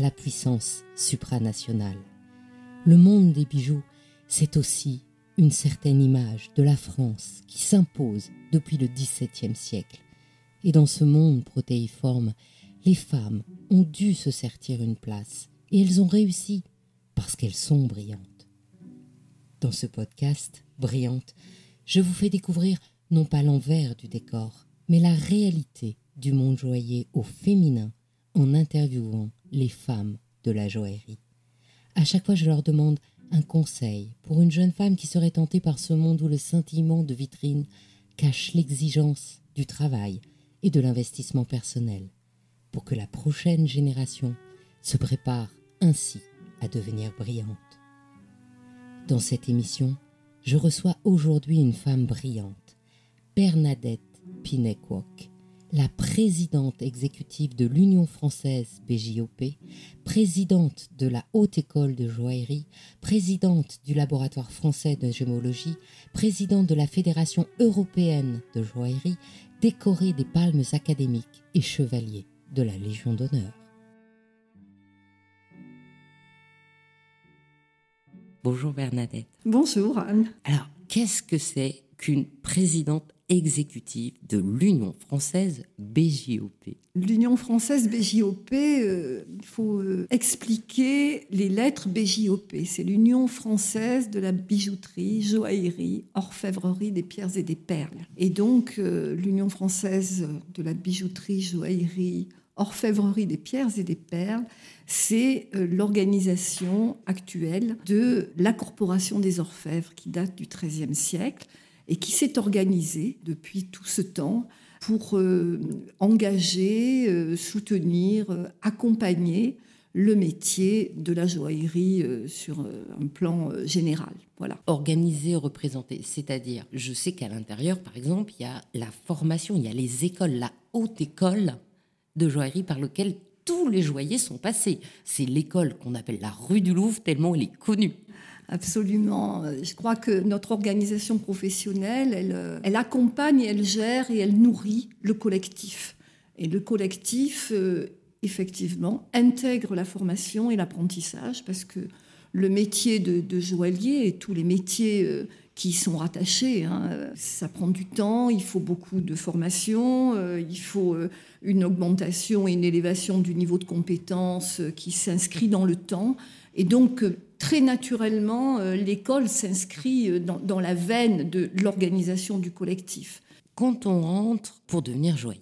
à la puissance supranationale. Le monde des bijoux, c'est aussi une certaine image de la France qui s'impose depuis le XVIIe siècle. Et dans ce monde protéiforme, les femmes ont dû se sertir une place, et elles ont réussi parce qu'elles sont brillantes. Dans ce podcast, Brillante, je vous fais découvrir non pas l'envers du décor, mais la réalité du monde joaillier au féminin en interviewant les femmes de la joaillerie. À chaque fois, je leur demande un conseil pour une jeune femme qui serait tentée par ce monde où le scintillement de vitrine cache l'exigence du travail et de l'investissement personnel, pour que la prochaine génération se prépare ainsi à devenir brillante. Dans cette émission, je reçois aujourd'hui une femme brillante, Bernadette Pinekwok, la présidente exécutive de l'Union française BJOP, présidente de la Haute École de Joaillerie, présidente du Laboratoire français de gémologie, présidente de la Fédération européenne de joaillerie, décorée des palmes académiques et chevalier de la Légion d'honneur. Bonjour Bernadette. Bonjour Anne. Alors, qu'est-ce que c'est qu'une présidente exécutive de l'Union française BJOP L'Union française BJOP, euh, il faut euh, expliquer les lettres BJOP. C'est l'Union française de la bijouterie, joaillerie, orfèvrerie des pierres et des perles. Et donc, euh, l'Union française de la bijouterie, joaillerie, orfèvrerie des pierres et des perles, c'est l'organisation actuelle de la Corporation des orfèvres qui date du XIIIe siècle et qui s'est organisée depuis tout ce temps pour euh, engager, euh, soutenir, euh, accompagner le métier de la joaillerie sur un plan général. Voilà. Organiser, représenter, c'est-à-dire, je sais qu'à l'intérieur, par exemple, il y a la formation, il y a les écoles, la haute école de joaillerie par laquelle tous les joailliers sont passés. C'est l'école qu'on appelle la rue du Louvre, tellement elle est connue. Absolument. Je crois que notre organisation professionnelle, elle, euh, elle accompagne, elle gère et elle nourrit le collectif. Et le collectif, euh, effectivement, intègre la formation et l'apprentissage parce que le métier de, joaillier et tous les métiers euh, qui sont rattachés, hein, ça prend du temps, il faut beaucoup de formation, il faut une augmentation et une élévation du niveau de compétence qui s'inscrit dans le temps. Et donc, très naturellement, euh, l'école s'inscrit euh, dans, la veine de l'organisation du collectif. Quand on rentre pour devenir joaillier,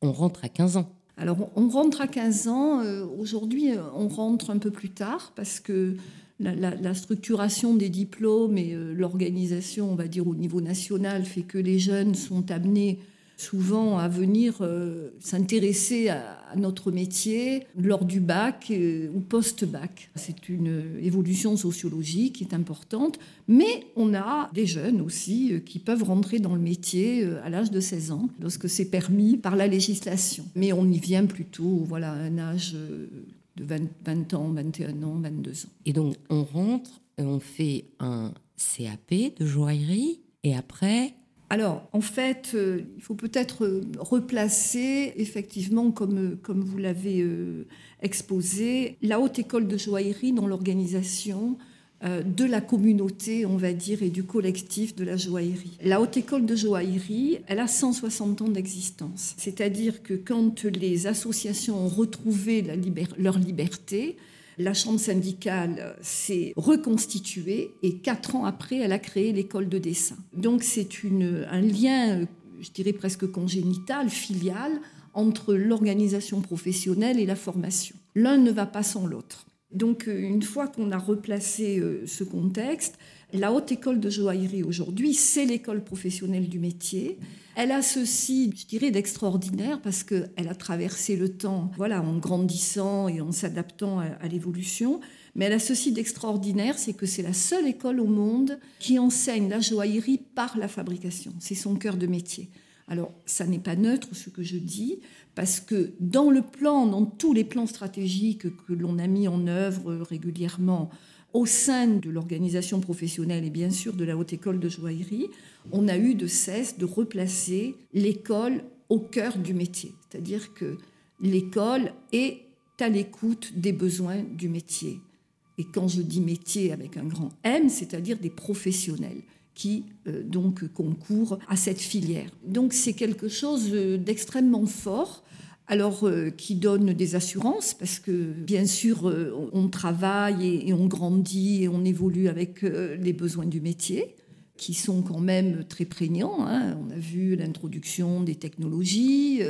on rentre à 15 ans. Alors, on rentre à 15 ans. Euh, aujourd'hui, on rentre un peu plus tard parce que la, structuration des diplômes et l'organisation, on va dire, au niveau national fait que les jeunes sont amenés souvent à venir euh, s'intéresser à, notre métier lors du bac euh, ou post-bac. C'est une évolution sociologique qui est importante, mais on a des jeunes aussi euh, qui peuvent rentrer dans le métier à l'âge de 16 ans, lorsque c'est permis par la législation. Mais on y vient plutôt voilà, à un âge de 20, 20 ans, 21 ans, 22 ans. Et donc on rentre, on fait un CAP de joaillerie, et après, alors, en fait, euh, il faut peut-être euh, replacer, effectivement, comme, euh, comme vous l'avez exposé, la haute école de joaillerie dans l'organisation de la communauté, on va dire, et du collectif de la joaillerie. La haute école de joaillerie, elle a 160 ans d'existence. C'est-à-dire que quand les associations ont retrouvé leur liberté, la chambre syndicale s'est reconstituée et quatre ans après, elle a créé l'école de dessin. Donc c'est un lien, je dirais presque congénital, filial, entre l'organisation professionnelle et la formation. L'un ne va pas sans l'autre. Donc une fois qu'on a replacé euh, ce contexte, La haute école de joaillerie aujourd'hui, c'est l'école professionnelle du métier. Elle a ceci, je dirais, d'extraordinaire parce qu'elle a traversé le temps, voilà, en grandissant et en s'adaptant à, l'évolution. Mais elle a ceci d'extraordinaire, c'est que c'est la seule école au monde qui enseigne la joaillerie par la fabrication. C'est son cœur de métier. Alors, ça n'est pas neutre ce que je dis, parce que dans le plan, dans tous les plans stratégiques que l'on a mis en œuvre régulièrement au sein de l'organisation professionnelle et bien sûr de la haute école de joaillerie, on a eu de cesse de replacer l'école au cœur du métier. C'est-à-dire que l'école est à l'écoute des besoins du métier. Et quand je dis métier avec un grand M, c'est-à-dire des professionnels qui euh, donc concourent à cette filière. Donc c'est quelque chose euh, d'extrêmement fort alors euh, qui donne des assurances, parce que bien sûr, on travaille et, on grandit et on évolue avec les besoins du métier, qui sont quand même très prégnants. Hein. On a vu l'introduction des technologies,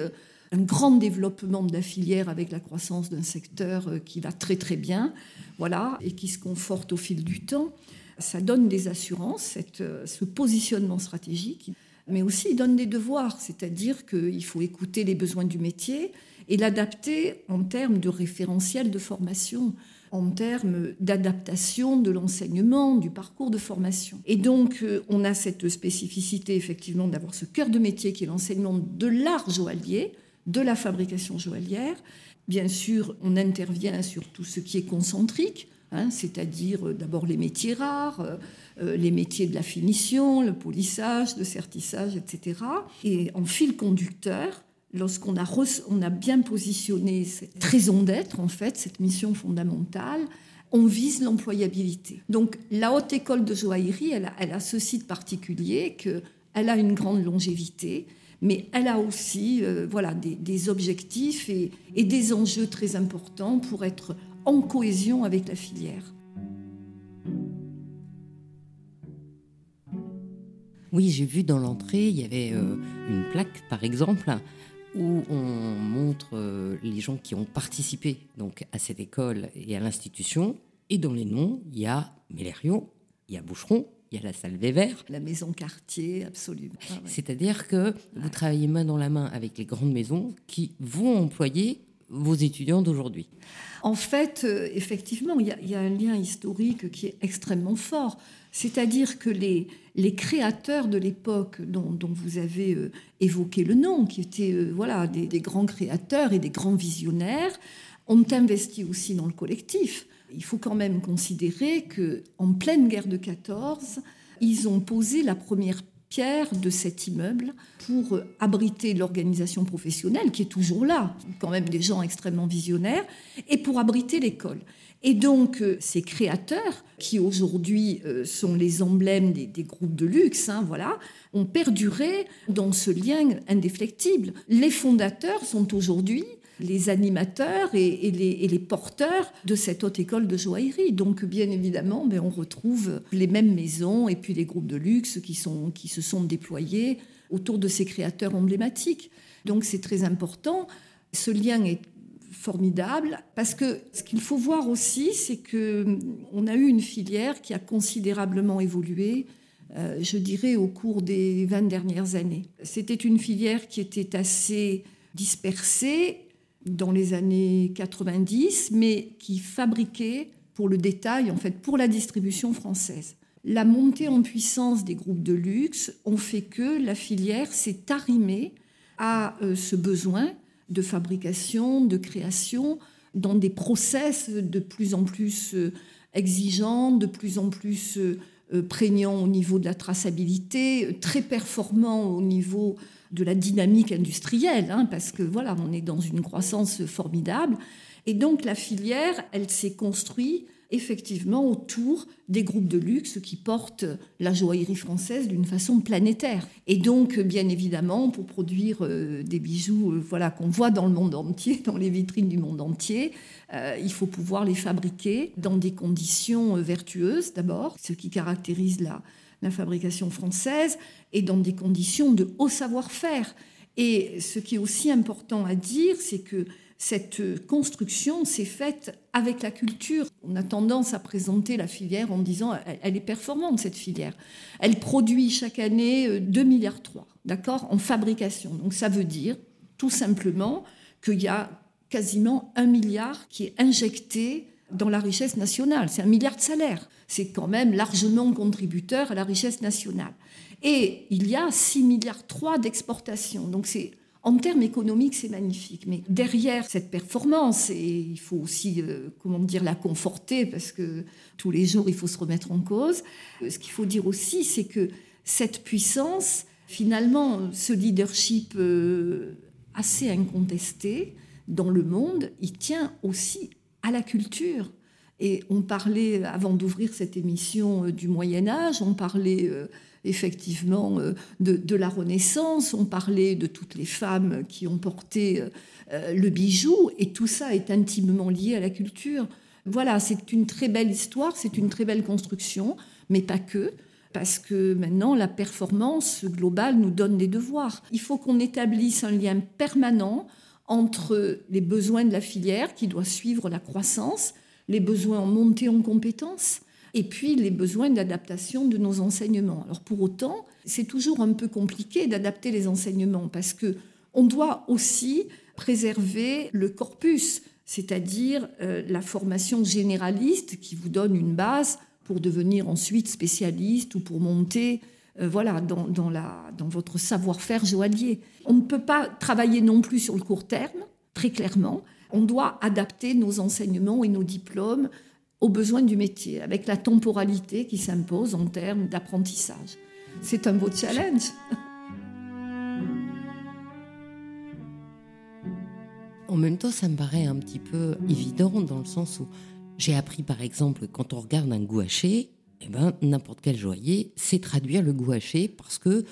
un grand développement de la filière avec la croissance d'un secteur qui va très très bien, voilà, et qui se conforte au fil du temps. Ça donne des assurances, ce positionnement stratégique mais aussi donne des devoirs, c'est-à-dire qu'il faut écouter les besoins du métier et l'adapter en termes de référentiel de formation, en termes d'adaptation de l'enseignement, du parcours de formation. Et donc, euh, on a cette spécificité, effectivement, d'avoir ce cœur de métier qui est l'enseignement de l'art joaillier, de la fabrication joaillière. Bien sûr, on intervient sur tout ce qui est concentrique, hein, c'est-à-dire euh, d'abord les métiers rares, euh, les métiers de la finition, le polissage, le sertissage, etc. Et en fil conducteur, lorsqu'on a, on a bien positionné cette raison d'être, en fait, cette mission fondamentale, on vise l'employabilité. Donc la haute école de joaillerie, elle a, elle a ceci de particulier qu'elle a une grande longévité, mais elle a aussi euh, voilà, des, objectifs et, et des enjeux très importants pour être en cohésion avec la filière. Oui, j'ai vu dans l'entrée, il y avait euh, une plaque, par exemple, où on montre euh, les gens qui ont participé donc à cette école et à l'institution. Et dans les noms, il y a Mélérion, il y a Boucheron, il y a la salle Vévert. La maison quartier, absolument. Ah C'est-à-dire que vous travaillez main dans la main avec les grandes maisons qui vont employer vos étudiants d'aujourd'hui. En fait, euh, effectivement, il y, a un lien historique qui est extrêmement fort. C'est-à-dire que les, les créateurs de l'époque dont, vous avez euh, évoqué le nom, qui étaient euh, voilà, des, grands créateurs et des grands visionnaires, ont investi aussi dans le collectif. Il faut quand même considérer que en pleine guerre de 14, ils ont posé la première pierre de cet immeuble pour euh, abriter l'organisation professionnelle qui est toujours là, quand même des gens extrêmement visionnaires, et pour abriter l'école. Et donc, euh, ces créateurs, qui aujourd'hui euh, sont les emblèmes des, groupes de luxe, hein, voilà, ont perduré dans ce lien indéflectible. Les fondateurs sont aujourd'hui les animateurs et, les, porteurs de cette haute école de joaillerie. Donc, bien évidemment, ben, on retrouve les mêmes maisons et puis les groupes de luxe qui, qui se sont déployés autour de ces créateurs emblématiques. Donc, c'est très important. Ce lien est formidable parce que ce qu'il faut voir aussi, c'est que hum, on a eu une filière qui a considérablement évolué, euh, je dirais, au cours des 20 dernières années. C'était une filière qui était assez dispersée dans les années 90, mais qui fabriquait pour le détail, en fait, pour la distribution française. La montée en puissance des groupes de luxe ont fait que la filière s'est arrimée à euh, ce besoin de fabrication, de création, dans des process de plus en plus euh, exigeants, de plus en plus euh, euh, prégnants au niveau de la traçabilité, très performants au niveau de la dynamique industrielle, hein, parce que voilà, on est dans une croissance formidable. Et donc la filière, elle s'est construite effectivement autour des groupes de luxe qui portent la joaillerie française d'une façon planétaire. Et donc, bien évidemment, pour produire euh, des bijoux euh, voilà, qu'on voit dans le monde entier, dans les vitrines du monde entier, euh, il faut pouvoir les fabriquer dans des conditions vertueuses d'abord, ce qui caractérise la, la fabrication française, et dans des conditions de haut savoir-faire. Et ce qui est aussi important à dire, c'est que cette construction s'est faite avec la culture. On a tendance à présenter la filière en disant elle, est performante cette filière. Elle produit chaque année 2 milliards 3, d'accord, en fabrication. Donc ça veut dire tout simplement qu'il y a quasiment un milliard qui est injecté dans la richesse nationale. C'est un milliard de salaires. C'est quand même largement contributeur à la richesse nationale. Et il y a 6 milliards 3 d'exportation. Donc c'est en termes économiques, c'est magnifique. Mais derrière cette performance, et il faut aussi, euh, comment dire, la conforter, parce que tous les jours, il faut se remettre en cause. Ce qu'il faut dire aussi, c'est que cette puissance, finalement, ce leadership euh, assez incontesté dans le monde, il tient aussi à la culture. Et on parlait, avant d'ouvrir cette émission, du Moyen Âge, on parlait effectivement euh, de, la Renaissance, on parlait de toutes les femmes qui ont porté euh, le bijou, et tout ça est intimement lié à la culture. Voilà, c'est une très belle histoire, c'est une très belle construction, mais pas que, parce que maintenant la performance globale nous donne des devoirs. Il faut qu'on établisse un lien permanent entre les besoins de la filière qui doit suivre la croissance, les besoins en montée en compétences, et puis les besoins d'adaptation de nos enseignements. Alors pour autant, c'est toujours un peu compliqué d'adapter les enseignements parce que on doit aussi préserver le corpus, c'est-à-dire euh, la formation généraliste qui vous donne une base pour devenir ensuite spécialiste ou pour monter euh, voilà, dans, dans, la, dans votre savoir-faire joaillier. On ne peut pas travailler non plus sur le court terme, très clairement. On doit adapter nos enseignements et nos diplômes aux besoins du métier, avec la temporalité qui s'impose en termes d'apprentissage. C'est un beau challenge. En même temps, ça me paraît un petit peu évident dans le sens où j'ai appris par exemple quand on regarde un gouaché, eh ben, n'importe quel joaillier sait traduire le gouaché parce que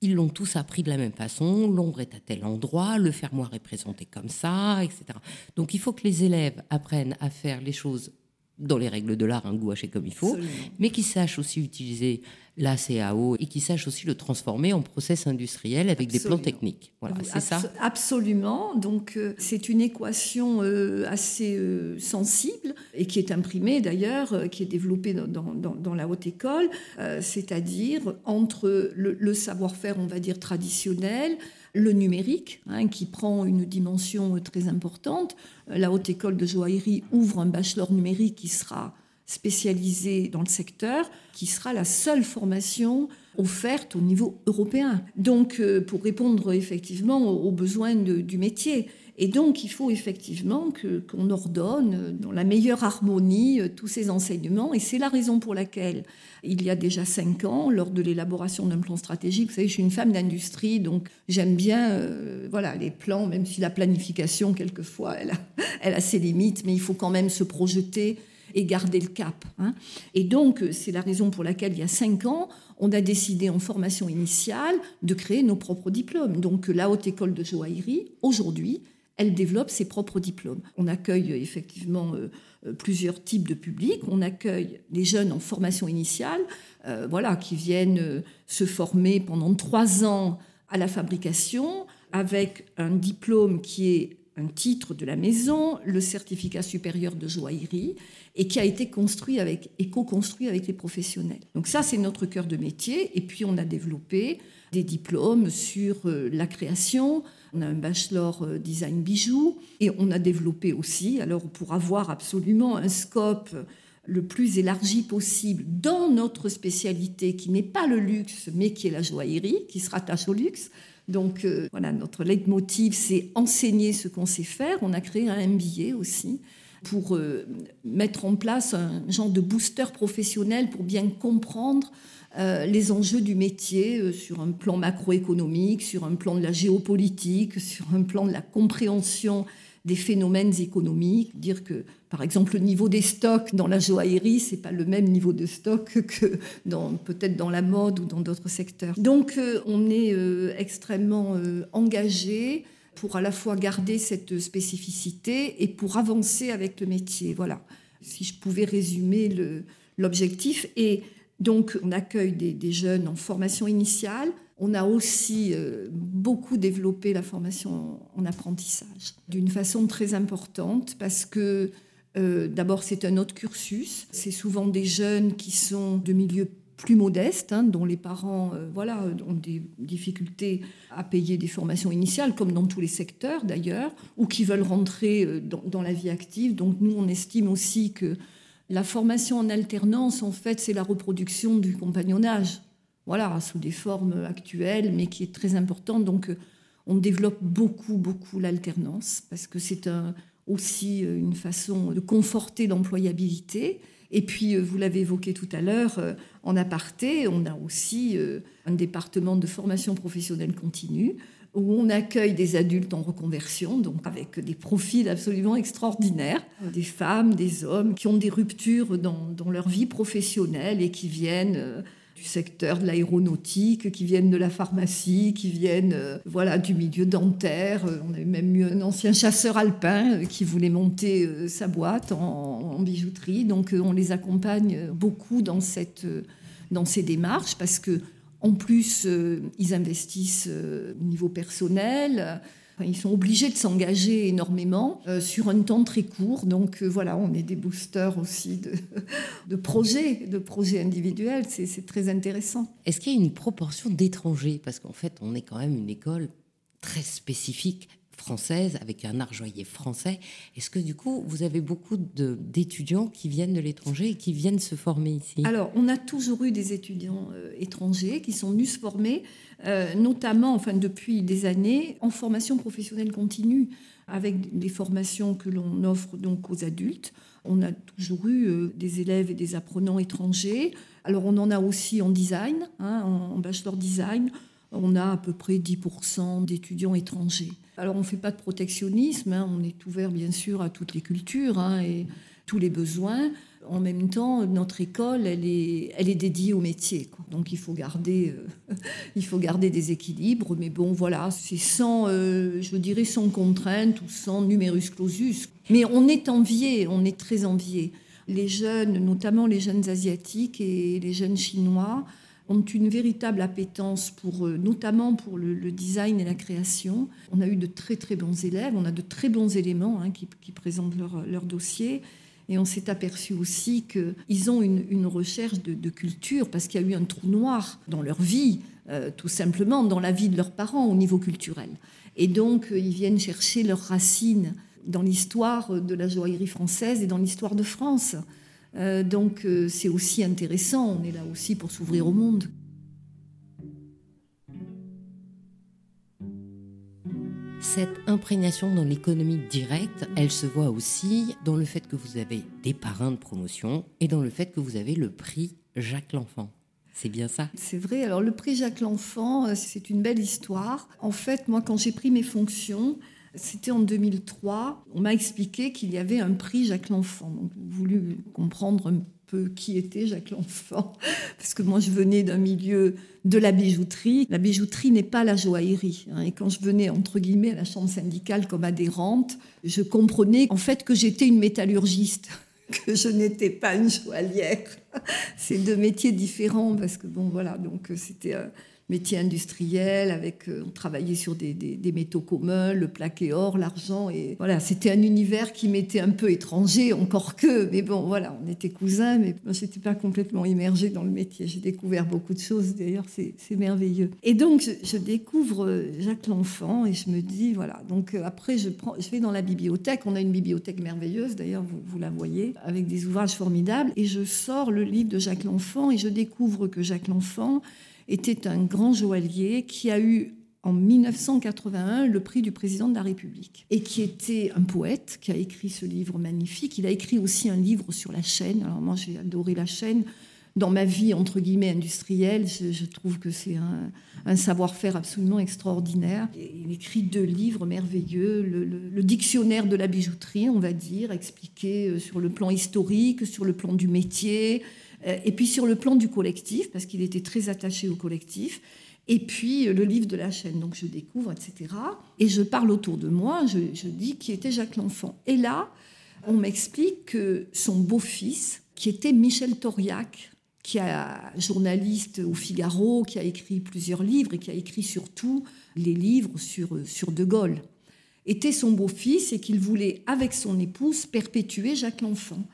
ils l'ont tous appris de la même façon, l'ombre est à tel endroit, le fermoir est présenté comme ça, etc. Donc il faut que les élèves apprennent à faire les choses dans les règles de l'art, un gouaché comme il faut, mais qui sache aussi utiliser la CAO et qui sache aussi le transformer en process industriel avec des plans techniques. Voilà, c'est ça Absolument. Donc, euh, c'est une équation euh, assez euh, sensible et qui est imprimée d'ailleurs, qui est développée dans, la haute école, c'est-à-dire entre le savoir-faire, on va dire, traditionnel, le numérique, hein, qui prend une dimension très importante. La Haute École de joaillerie ouvre un bachelor numérique qui sera spécialisé dans le secteur, qui sera la seule formation offerte au niveau européen. Donc, euh, pour répondre effectivement aux besoins du métier. Et donc, il faut effectivement qu'on ordonne dans la meilleure harmonie euh, tous ces enseignements. Et c'est la raison pour laquelle, il y a déjà cinq ans, lors de l'élaboration d'un plan stratégique, vous savez, je suis une femme d'industrie, donc j'aime bien euh, voilà, les plans, même si la planification, quelquefois, elle a, ses limites, mais il faut quand même se projeter et garder le cap. Hein. Et donc, euh, c'est la raison pour laquelle, il y a cinq ans, on a décidé en formation initiale de créer nos propres diplômes. Donc, la Haute École de joaillerie, aujourd'hui, elle développe ses propres diplômes. On accueille effectivement euh, euh, plusieurs types de publics. On accueille les jeunes en formation initiale, euh, voilà, qui viennent se former pendant trois ans à la fabrication avec un diplôme qui est un titre de la maison, le certificat supérieur de joaillerie, et qui a été construit avec et co-construit avec les professionnels. Donc ça, c'est notre cœur de métier. Et puis on a développé des diplômes sur la création, on a un bachelor euh, design bijoux et on a développé aussi, alors pour avoir absolument un scope le plus élargi possible dans notre spécialité qui n'est pas le luxe mais qui est la joaillerie, qui se rattache au luxe. Donc euh, voilà, notre leitmotiv, c'est enseigner ce qu'on sait faire. On a créé un MBA aussi pour euh, mettre en place un genre de booster professionnel pour bien comprendre euh, les enjeux du métier sur un plan macroéconomique, sur un plan de la géopolitique, sur un plan de la compréhension des phénomènes économiques, dire que par exemple le niveau des stocks dans la joaillerie c'est pas le même niveau de stock que peut-être dans la mode ou dans d'autres secteurs. Donc euh, on est extrêmement engagé pour à la fois garder cette spécificité et pour avancer avec le métier. Voilà. Si je pouvais résumer l'objectif et donc, on accueille des, jeunes en formation initiale. On a aussi euh, beaucoup développé la formation en apprentissage d'une façon très importante parce que euh, d'abord c'est un autre cursus. C'est souvent des jeunes qui sont de milieux plus modestes, hein, dont les parents euh, voilà, ont des difficultés à payer des formations initiales, comme dans tous les secteurs d'ailleurs, ou qui veulent rentrer euh, dans, la vie active. Donc nous, on estime aussi que la formation en alternance, en fait, c'est la reproduction du compagnonnage, voilà, sous des formes actuelles, mais qui est très importante. Donc euh, on développe beaucoup, beaucoup l'alternance, parce que c'est aussi une façon de conforter l'employabilité et puis, euh, vous l'avez évoqué tout à l'heure, euh, en aparté, on a aussi euh, un département de formation professionnelle continue où on accueille des adultes en reconversion, donc avec des profils absolument extraordinaires, des femmes, des hommes qui ont des ruptures dans leur vie professionnelle et qui viennent du secteur de l'aéronautique, qui viennent de la pharmacie, qui viennent euh, voilà du milieu dentaire. Euh, on a même eu un ancien chasseur alpin euh, qui voulait monter sa boîte en, bijouterie. Donc on les accompagne beaucoup dans dans ces démarches parce que en plus ils investissent au niveau personnel ils sont obligés de s'engager énormément euh, sur un temps très court. Donc euh, voilà, on est des boosters aussi de, de projets, de projets individuels. C'est très intéressant. Est-ce qu'il y a une proportion d'étrangers? Parce qu'en fait, on est quand même une école très spécifique française, avec un art joaillier français. Est-ce que du coup, vous avez beaucoup d'étudiants qui viennent de l'étranger et qui viennent se former ici? Alors, on a toujours eu des étudiants euh, étrangers qui sont venus se former, euh, notamment, enfin depuis des années, en formation professionnelle continue, avec des formations que l'on offre donc aux adultes. On a toujours eu euh, des élèves et des apprenants étrangers. Alors, on en a aussi en design, hein, en bachelor design on a à peu près 10% d'étudiants étrangers. Alors on ne fait pas de protectionnisme, hein. on est ouvert bien sûr à toutes les cultures hein, et tous les besoins. En même temps, notre école, elle est, elle est dédiée au métier. Donc il faut, garder, euh, il faut garder des équilibres. Mais bon, voilà, c'est sans, euh, je dirais, sans contrainte ou sans numerus clausus. Mais on est envié, on est très envié. Les jeunes, notamment les jeunes asiatiques et les jeunes chinois, ont une véritable appétence pour, euh, notamment pour le, design et la création. On a eu de très très bons élèves, on a de très bons éléments hein, qui, présentent leur, leur, dossier. Et on s'est aperçu aussi qu'ils ont une, recherche de, culture parce qu'il y a eu un trou noir dans leur vie, euh, tout simplement dans la vie de leurs parents au niveau culturel. Et donc, euh, ils viennent chercher leurs racines dans l'histoire de la joaillerie française et dans l'histoire de France. Euh, donc euh, c'est aussi intéressant, on est là aussi pour s'ouvrir au monde. Cette imprégnation dans l'économie directe, elle se voit aussi dans le fait que vous avez des parrains de promotion et dans le fait que vous avez le prix Jacques L'Enfant. C'est bien ça? C'est vrai. Alors le prix Jacques L'Enfant, euh, c'est une belle histoire. En fait, moi, quand j'ai pris mes fonctions, c'était en 2003. On m'a expliqué qu'il y avait un prix Jacques L'Enfant. Donc, j'ai voulu comprendre un peu qui était Jacques L'Enfant, parce que moi, je venais d'un milieu de la bijouterie. La bijouterie n'est pas la joaillerie. Hein. Et quand je venais, entre guillemets, à la chambre syndicale comme adhérente, je comprenais en fait que j'étais une métallurgiste que je n'étais pas une joaillière. C'est deux métiers différents parce que bon voilà donc c'était euh, métier industriel, avec, euh, on travaillait sur des, métaux communs, le plaqué or, l'argent. Et voilà, c'était un univers qui m'était un peu étranger, encore que, mais bon, voilà, on était cousins, mais je n'étais pas complètement immergée dans le métier. J'ai découvert beaucoup de choses, d'ailleurs, c'est merveilleux. Et donc, je, découvre euh, Jacques L'Enfant et je me dis, voilà, donc euh, après, je, prends, je vais dans la bibliothèque. On a une bibliothèque merveilleuse, d'ailleurs, vous, vous la voyez, avec des ouvrages formidables. Et je sors le livre de Jacques L'Enfant et je découvre que Jacques L'Enfant, était un grand joaillier qui a eu en 1981 le prix du président de la République et qui était un poète qui a écrit ce livre magnifique. Il a écrit aussi un livre sur la chaîne. Alors moi j'ai adoré la chaîne. Dans ma vie entre guillemets industrielle, je, trouve que c'est un, savoir-faire absolument extraordinaire. Il écrit deux livres merveilleux, le, le, dictionnaire de la bijouterie, on va dire, expliqué euh, sur le plan historique, sur le plan du métier, et puis sur le plan du collectif, parce qu'il était très attaché au collectif, et puis euh, le livre de la chaîne. Donc je découvre, etc. Et je parle autour de moi, je, dis qui était Jacques L'Enfant. Et là, on m'explique que son beau-fils, qui était Michel Toriac, qui est journaliste au Figaro, qui a écrit plusieurs livres et qui a écrit surtout les livres sur, sur De Gaulle, était son beau-fils et qu'il voulait, avec son épouse, perpétuer Jacques l'Enfant.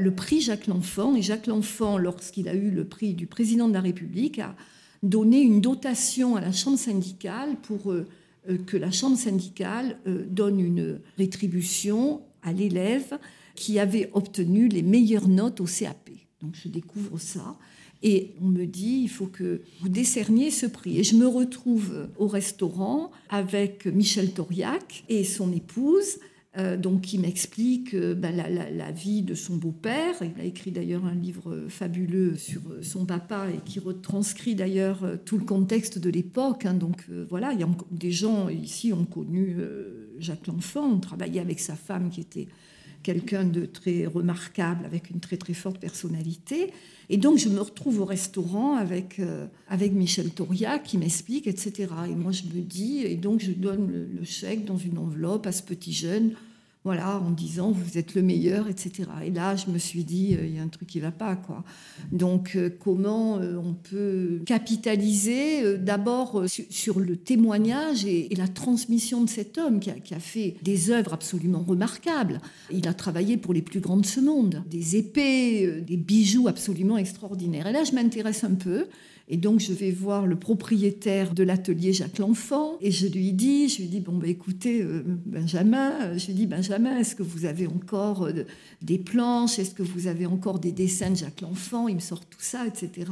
Le prix Jacques l'Enfant, et Jacques l'Enfant, lorsqu'il a eu le prix du président de la République, a donné une dotation à la Chambre syndicale pour euh, euh, que la Chambre syndicale euh, donne une rétribution à l'élève qui avait obtenu les meilleures notes au CAP. Donc je découvre ça. Et on me dit, il faut que vous décerniez ce prix. Et je me retrouve au restaurant avec Michel Toriac et son épouse, euh, donc qui m'explique euh, ben, la, vie de son beau-père. Il a écrit d'ailleurs un livre fabuleux sur euh, son papa et qui retranscrit d'ailleurs tout le contexte de l'époque. Hein. donc voilà, il y a des gens ici ont connu Jacques L'Enfant, ont travaillé avec sa femme qui était quelqu'un de très remarquable, avec une très très forte personnalité. Et donc je me retrouve au restaurant avec, euh, avec Michel Toria qui m'explique, etc. Et moi je me dis, et donc je donne le chèque dans une enveloppe à ce petit jeune voilà, en disant vous êtes le meilleur, etc. Et là, je me suis dit, euh, il y a un truc qui ne va pas, quoi. Donc, euh, comment euh, on peut capitaliser d'abord sur, le témoignage et, la transmission de cet homme qui a, fait des œuvres absolument remarquables. Il a travaillé pour les plus grands de ce monde, des épées, des bijoux absolument extraordinaires. Et là, je m'intéresse un peu et donc, je vais voir le propriétaire de l'atelier Jacques L'Enfant et je lui dis, je lui dis, bon, bah, écoutez, euh, Benjamin, je lui dis, Benjamin, est-ce que vous avez encore euh, des planches? Est-ce que vous avez encore des dessins de Jacques L'Enfant Il me sort tout ça, etc.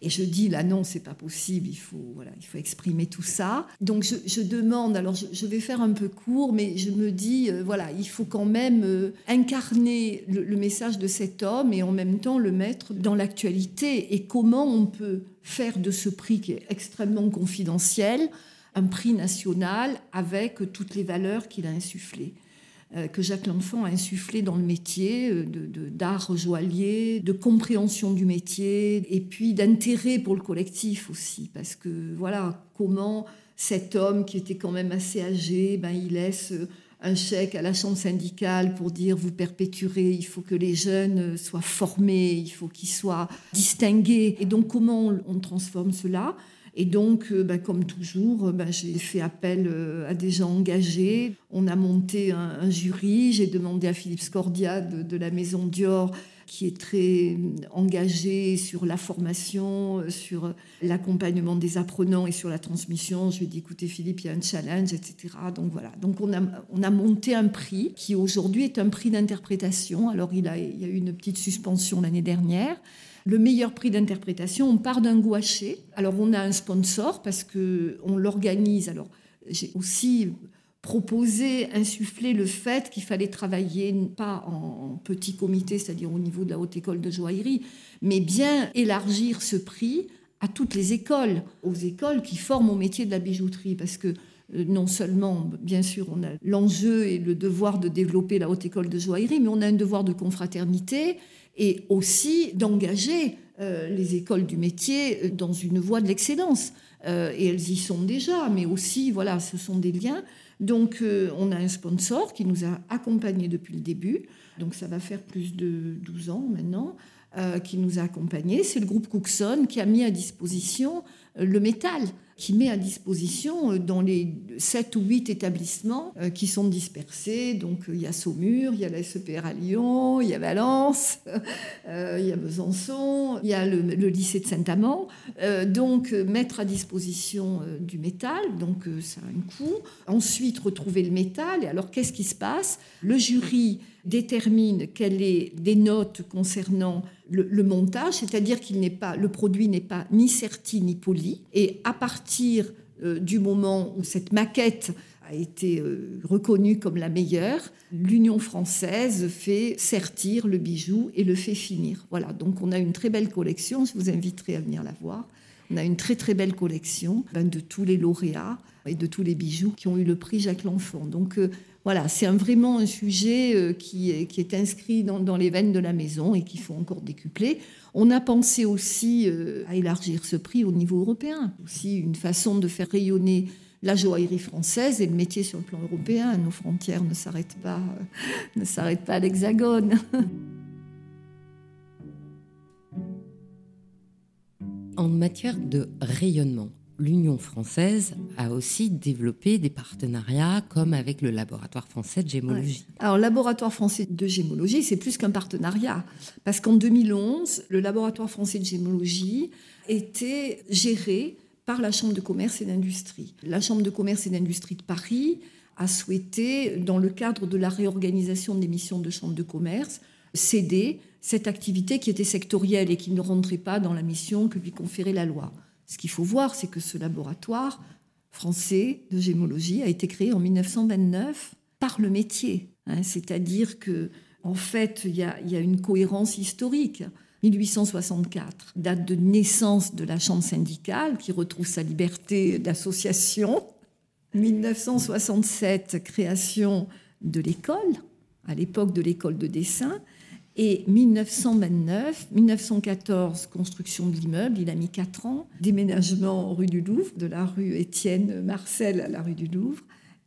Et je dis là non, c'est pas possible, il faut, voilà, il faut exprimer tout ça. Donc je, demande, alors je, vais faire un peu court, mais je me dis, euh, voilà, il faut quand même euh, incarner le, message de cet homme et en même temps le mettre dans l'actualité. Et comment on peut faire de ce prix qui est extrêmement confidentiel un prix national avec toutes les valeurs qu'il a insufflées. Euh, que Jacques L'Enfant a insufflé dans le métier euh, d'art de, joaillier, de compréhension du métier et puis d'intérêt pour le collectif aussi. Parce que voilà, comment cet homme qui était quand même assez âgé, ben, il laisse euh, un chèque à la chambre syndicale pour dire vous perpétuerez, il faut que les jeunes soient formés, il faut qu'ils soient distingués. Et donc comment on transforme cela? Et donc, euh, bah, comme toujours, euh, bah, j'ai fait appel euh, à des gens engagés. On a monté un, jury. J'ai demandé à Philippe Scordia de, la Maison Dior qui est très engagé sur la formation, sur l'accompagnement des apprenants et sur la transmission. Je lui ai dit, écoutez Philippe, il y a un challenge, etc. Donc voilà. Donc on a, on a monté un prix qui aujourd'hui est un prix d'interprétation. Alors il y a eu une petite suspension l'année dernière le meilleur prix d'interprétation, on part d'un gouaché. Alors on a un sponsor parce que on l'organise. Alors j'ai aussi proposé, insufflé le fait qu'il fallait travailler pas en petit comité, c'est-à-dire au niveau de la haute école de joaillerie, mais bien élargir ce prix à toutes les écoles, aux écoles qui forment au métier de la bijouterie, parce que euh, non seulement, bien sûr, on a l'enjeu et le devoir de développer la haute école de joaillerie, mais on a un devoir de confraternité et aussi d'engager euh, les écoles du métier dans une voie de l'excellence. Euh, et elles y sont déjà, mais aussi, voilà, ce sont des liens. Donc, euh, on a un sponsor qui nous a accompagnés depuis le début. Donc, ça va faire plus de 12 ans maintenant, qui nous a accompagnés. C'est le groupe Cookson qui a mis à disposition le métal qui met à disposition euh, dans les 7 ou 8 établissements euh, qui sont dispersés. Donc euh, il y a Saumur, il y a la SEPR à Lyon, il y a Valence, il y a Besançon, il y a le, lycée de Saint-Amand. donc mettre à disposition du métal, donc ça a un coût. Ensuite retrouver le métal. Et alors qu'est-ce qui se passe? Le jury détermine quelles est des notes concernant le, montage, c'est-à-dire qu'il n'est pas, le produit n'est pas ni serti ni poli, et à partir euh, du moment où cette maquette a été euh, reconnue comme la meilleure, l'Union française fait sertir le bijou et le fait finir. Voilà, donc on a une très belle collection, je vous inviterai à venir la voir. On a une très très belle collection ben, de tous les lauréats et de tous les bijoux qui ont eu le prix Jacques L'Enfant. Donc euh, voilà, c'est vraiment un sujet euh, qui est, inscrit dans, les veines de la maison et qu'il faut encore décupler. On a pensé aussi euh, à élargir ce prix au niveau européen, aussi une façon de faire rayonner la joaillerie française et le métier sur le plan européen. Nos frontières ne s'arrêtent pas, ne s'arrêtent pas à l'Hexagone. En matière de rayonnement, l'Union française a aussi développé des partenariats comme avec le laboratoire français de gémologie. Alors, laboratoire français de gémologie, c'est plus qu'un partenariat. Parce qu'en 2011, le laboratoire français de gémologie était géré par la Chambre de commerce et d'industrie. La Chambre de commerce et d'industrie de Paris a souhaité, dans le cadre de la réorganisation des missions de Chambre de commerce, céder cette activité qui était sectorielle et qui ne rentrait pas dans la mission que lui conférait la loi. Ce qu'il faut voir, c'est que ce laboratoire français de gémologie a été créé en 1929 par le métier. Hein. C'est-à-dire que, en fait, il y, y a une cohérence historique. 1864, date de naissance de la Chambre syndicale qui retrouve sa liberté d'association. 1967, création de l'école, à l'époque de l'école de dessin. Et 1929, 1914, construction de l'immeuble, il a mis 4 ans. Déménagement rue du Louvre, de la rue Étienne Marcel à la rue du Louvre.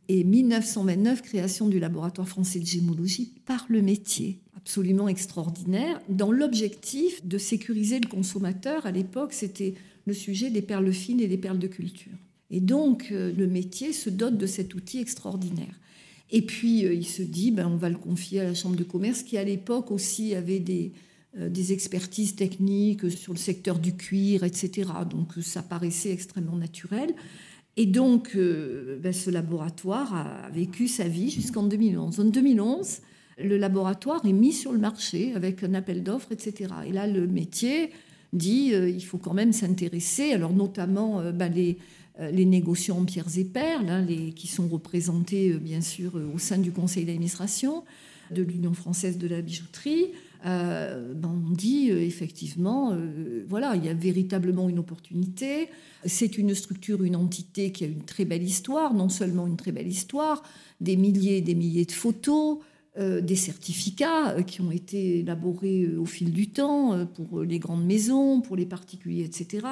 Et 1929, création du laboratoire français de gémologie par le métier. Absolument extraordinaire, dans l'objectif de sécuriser le consommateur. À l'époque, c'était le sujet des perles fines et des perles de culture. Et donc, euh, le métier se dote de cet outil extraordinaire. Et puis, euh, il se dit, ben, on va le confier à la Chambre de commerce, qui à l'époque aussi avait des, euh, expertises techniques sur le secteur du cuir, etc. Donc, ça paraissait extrêmement naturel. Et donc, euh, ben, ce laboratoire a vécu sa vie jusqu'en 2011. En 2011, le laboratoire est mis sur le marché avec un appel d'offres, etc. Et là, le métier dit, il faut quand même s'intéresser, alors notamment ben, les euh, les négociants en pierres et perles, qui sont représentés euh, bien sûr euh, au sein du conseil d'administration de l'Union française de la bijouterie. Ben, on dit effectivement, voilà, il y a véritablement une opportunité. C'est une structure, une entité qui a une très belle histoire, non seulement une très belle histoire, des milliers et des milliers de photos, des certificats qui ont été élaborés au fil du temps pour les grandes maisons, pour les particuliers, etc.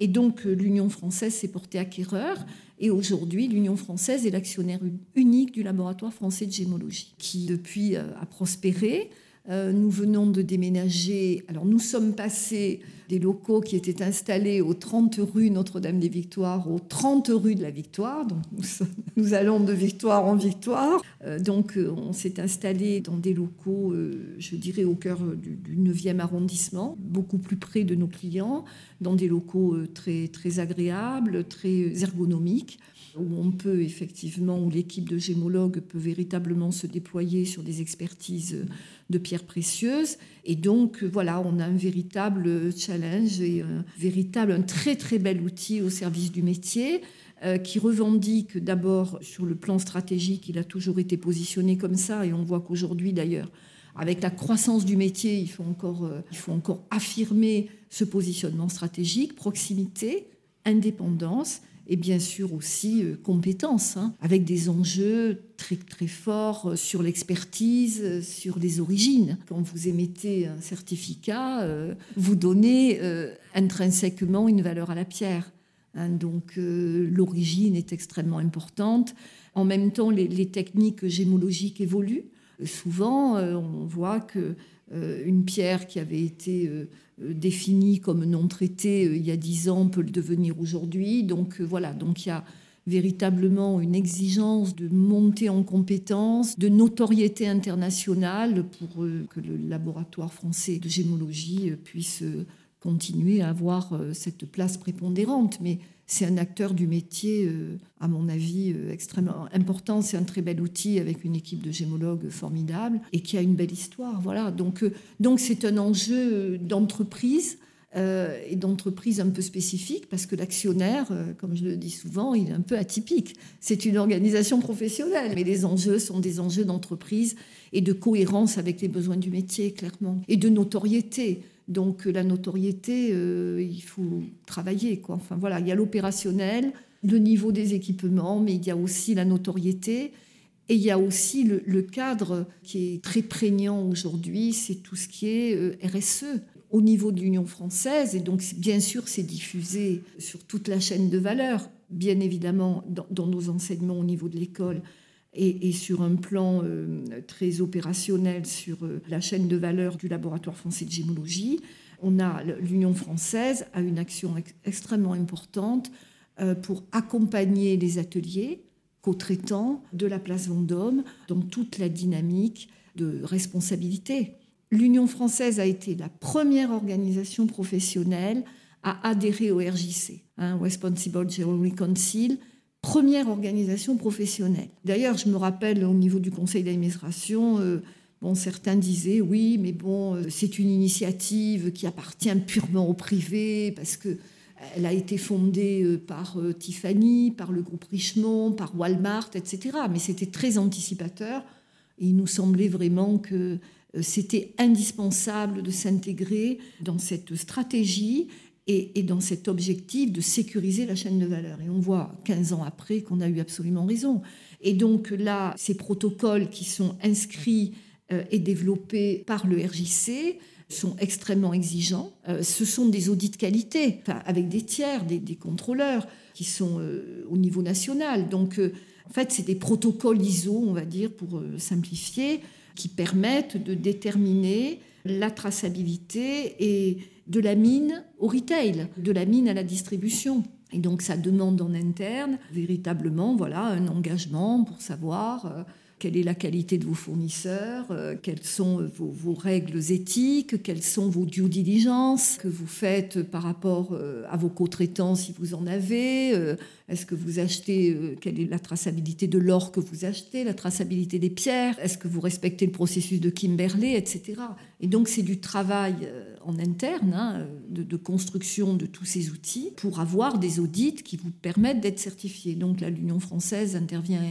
Et donc euh, l'Union française s'est portée acquéreur. Et aujourd'hui, l'Union française est l'actionnaire unique du laboratoire français de gémologie, qui depuis euh, a prospéré. Euh, nous venons de déménager. Alors, nous sommes passés des locaux qui étaient installés aux 30 rue Notre-Dame-des-Victoires aux 30 rue de la Victoire. Donc, nous, allons de victoire en victoire. Euh, donc, euh, on s'est installé dans des locaux, je dirais, au cœur du, du, 9e arrondissement, beaucoup plus près de nos clients, dans des locaux très, très agréables, très ergonomiques où on peut effectivement, où l'équipe de gémologues peut véritablement se déployer sur des expertises de pierres précieuses. Et donc, voilà, on a un véritable challenge et un véritable, un très très bel outil au service du métier euh, qui revendique d'abord sur le plan stratégique, il a toujours été positionné comme ça, et on voit qu'aujourd'hui d'ailleurs, avec la croissance du métier, il faut encore, euh, il faut encore affirmer ce positionnement stratégique, proximité, indépendance et bien sûr aussi euh, compétences, hein, avec des enjeux très très forts euh, sur l'expertise, euh, sur les origines. Quand vous émettez un certificat, vous donnez intrinsèquement une valeur à la pierre. Hein, donc l'origine est extrêmement importante. En même temps, les, les techniques gémologiques évoluent. Souvent, on voit que une pierre qui avait été euh, défini comme non traité euh, il y a dix ans peut le devenir aujourd'hui. Donc euh, voilà, donc il y a véritablement une exigence de montée en compétences, de notoriété internationale pour que le laboratoire français de gémologie puisse continuer à avoir cette place prépondérante. Mais c'est un acteur du métier, euh, à mon avis, euh, extrêmement important. C'est un très bel outil avec une équipe de gémologues formidable et qui a une belle histoire. Voilà. Donc, euh, donc c'est un enjeu d'entreprise. et d'entreprise un peu spécifique parce que l'actionnaire, comme je le dis souvent, il est un peu atypique. C'est une organisation professionnelle, mais les enjeux sont des enjeux d'entreprise et de cohérence avec les besoins du métier, clairement, et de notoriété. Donc la notoriété, euh, il faut travailler. Quoi. Enfin voilà, il y a l'opérationnel, le niveau des équipements, mais il y a aussi la notoriété. Et il y a aussi le, cadre qui est très prégnant aujourd'hui, c'est tout ce qui est euh, RSE au niveau de l'Union française. Et donc, bien sûr, c'est diffusé sur toute la chaîne de valeur, bien évidemment, dans nos enseignements au niveau de l'école, et, sur un plan euh, très opérationnel sur euh, la chaîne de valeur du laboratoire français de gémologie. On a l'Union française a une action extrêmement importante euh, pour accompagner les ateliers co-traitants de la place Vendôme dans toute la dynamique de responsabilité. L'Union française a été la première organisation professionnelle à adhérer au RJC, hein, Responsible Jewelry Council, première organisation professionnelle. D'ailleurs, je me rappelle au niveau du conseil d'administration, euh, bon, certains disaient oui, mais bon, euh, c'est une initiative qui appartient purement au privé parce que elle a été fondée euh, par Tiffany, par le groupe Richemont, par Walmart, etc. Mais c'était très anticipateur. Et il nous semblait vraiment que c'était indispensable de s'intégrer dans cette stratégie et, dans cet objectif de sécuriser la chaîne de valeur. Et on voit 15 ans après qu'on a eu absolument raison. Et donc là, ces protocoles qui sont inscrits euh, et développés par le RJC sont extrêmement exigeants. Euh, ce sont des audits de qualité, avec des tiers, des, contrôleurs qui sont euh, au niveau national. Donc en fait, c'est des protocoles ISO, on va dire, pour simplifier, qui permettent de déterminer la traçabilité et de la mine au retail, de la mine à la distribution. Et donc ça demande en interne véritablement voilà un engagement pour savoir euh, quelle est la qualité de vos fournisseurs, euh, quelles sont euh, vos, règles éthiques, quelles sont vos due diligence que vous faites par rapport à vos co-traitants si vous en avez. Est-ce que vous achetez, quelle est la traçabilité de l'or que vous achetez, la traçabilité des pierres, est-ce que vous respectez le processus de Kimberley, etc. Et donc c'est du travail en interne, hein, de, de, construction de tous ces outils pour avoir des audits qui vous permettent d'être certifiés. Donc là, l'Union française intervient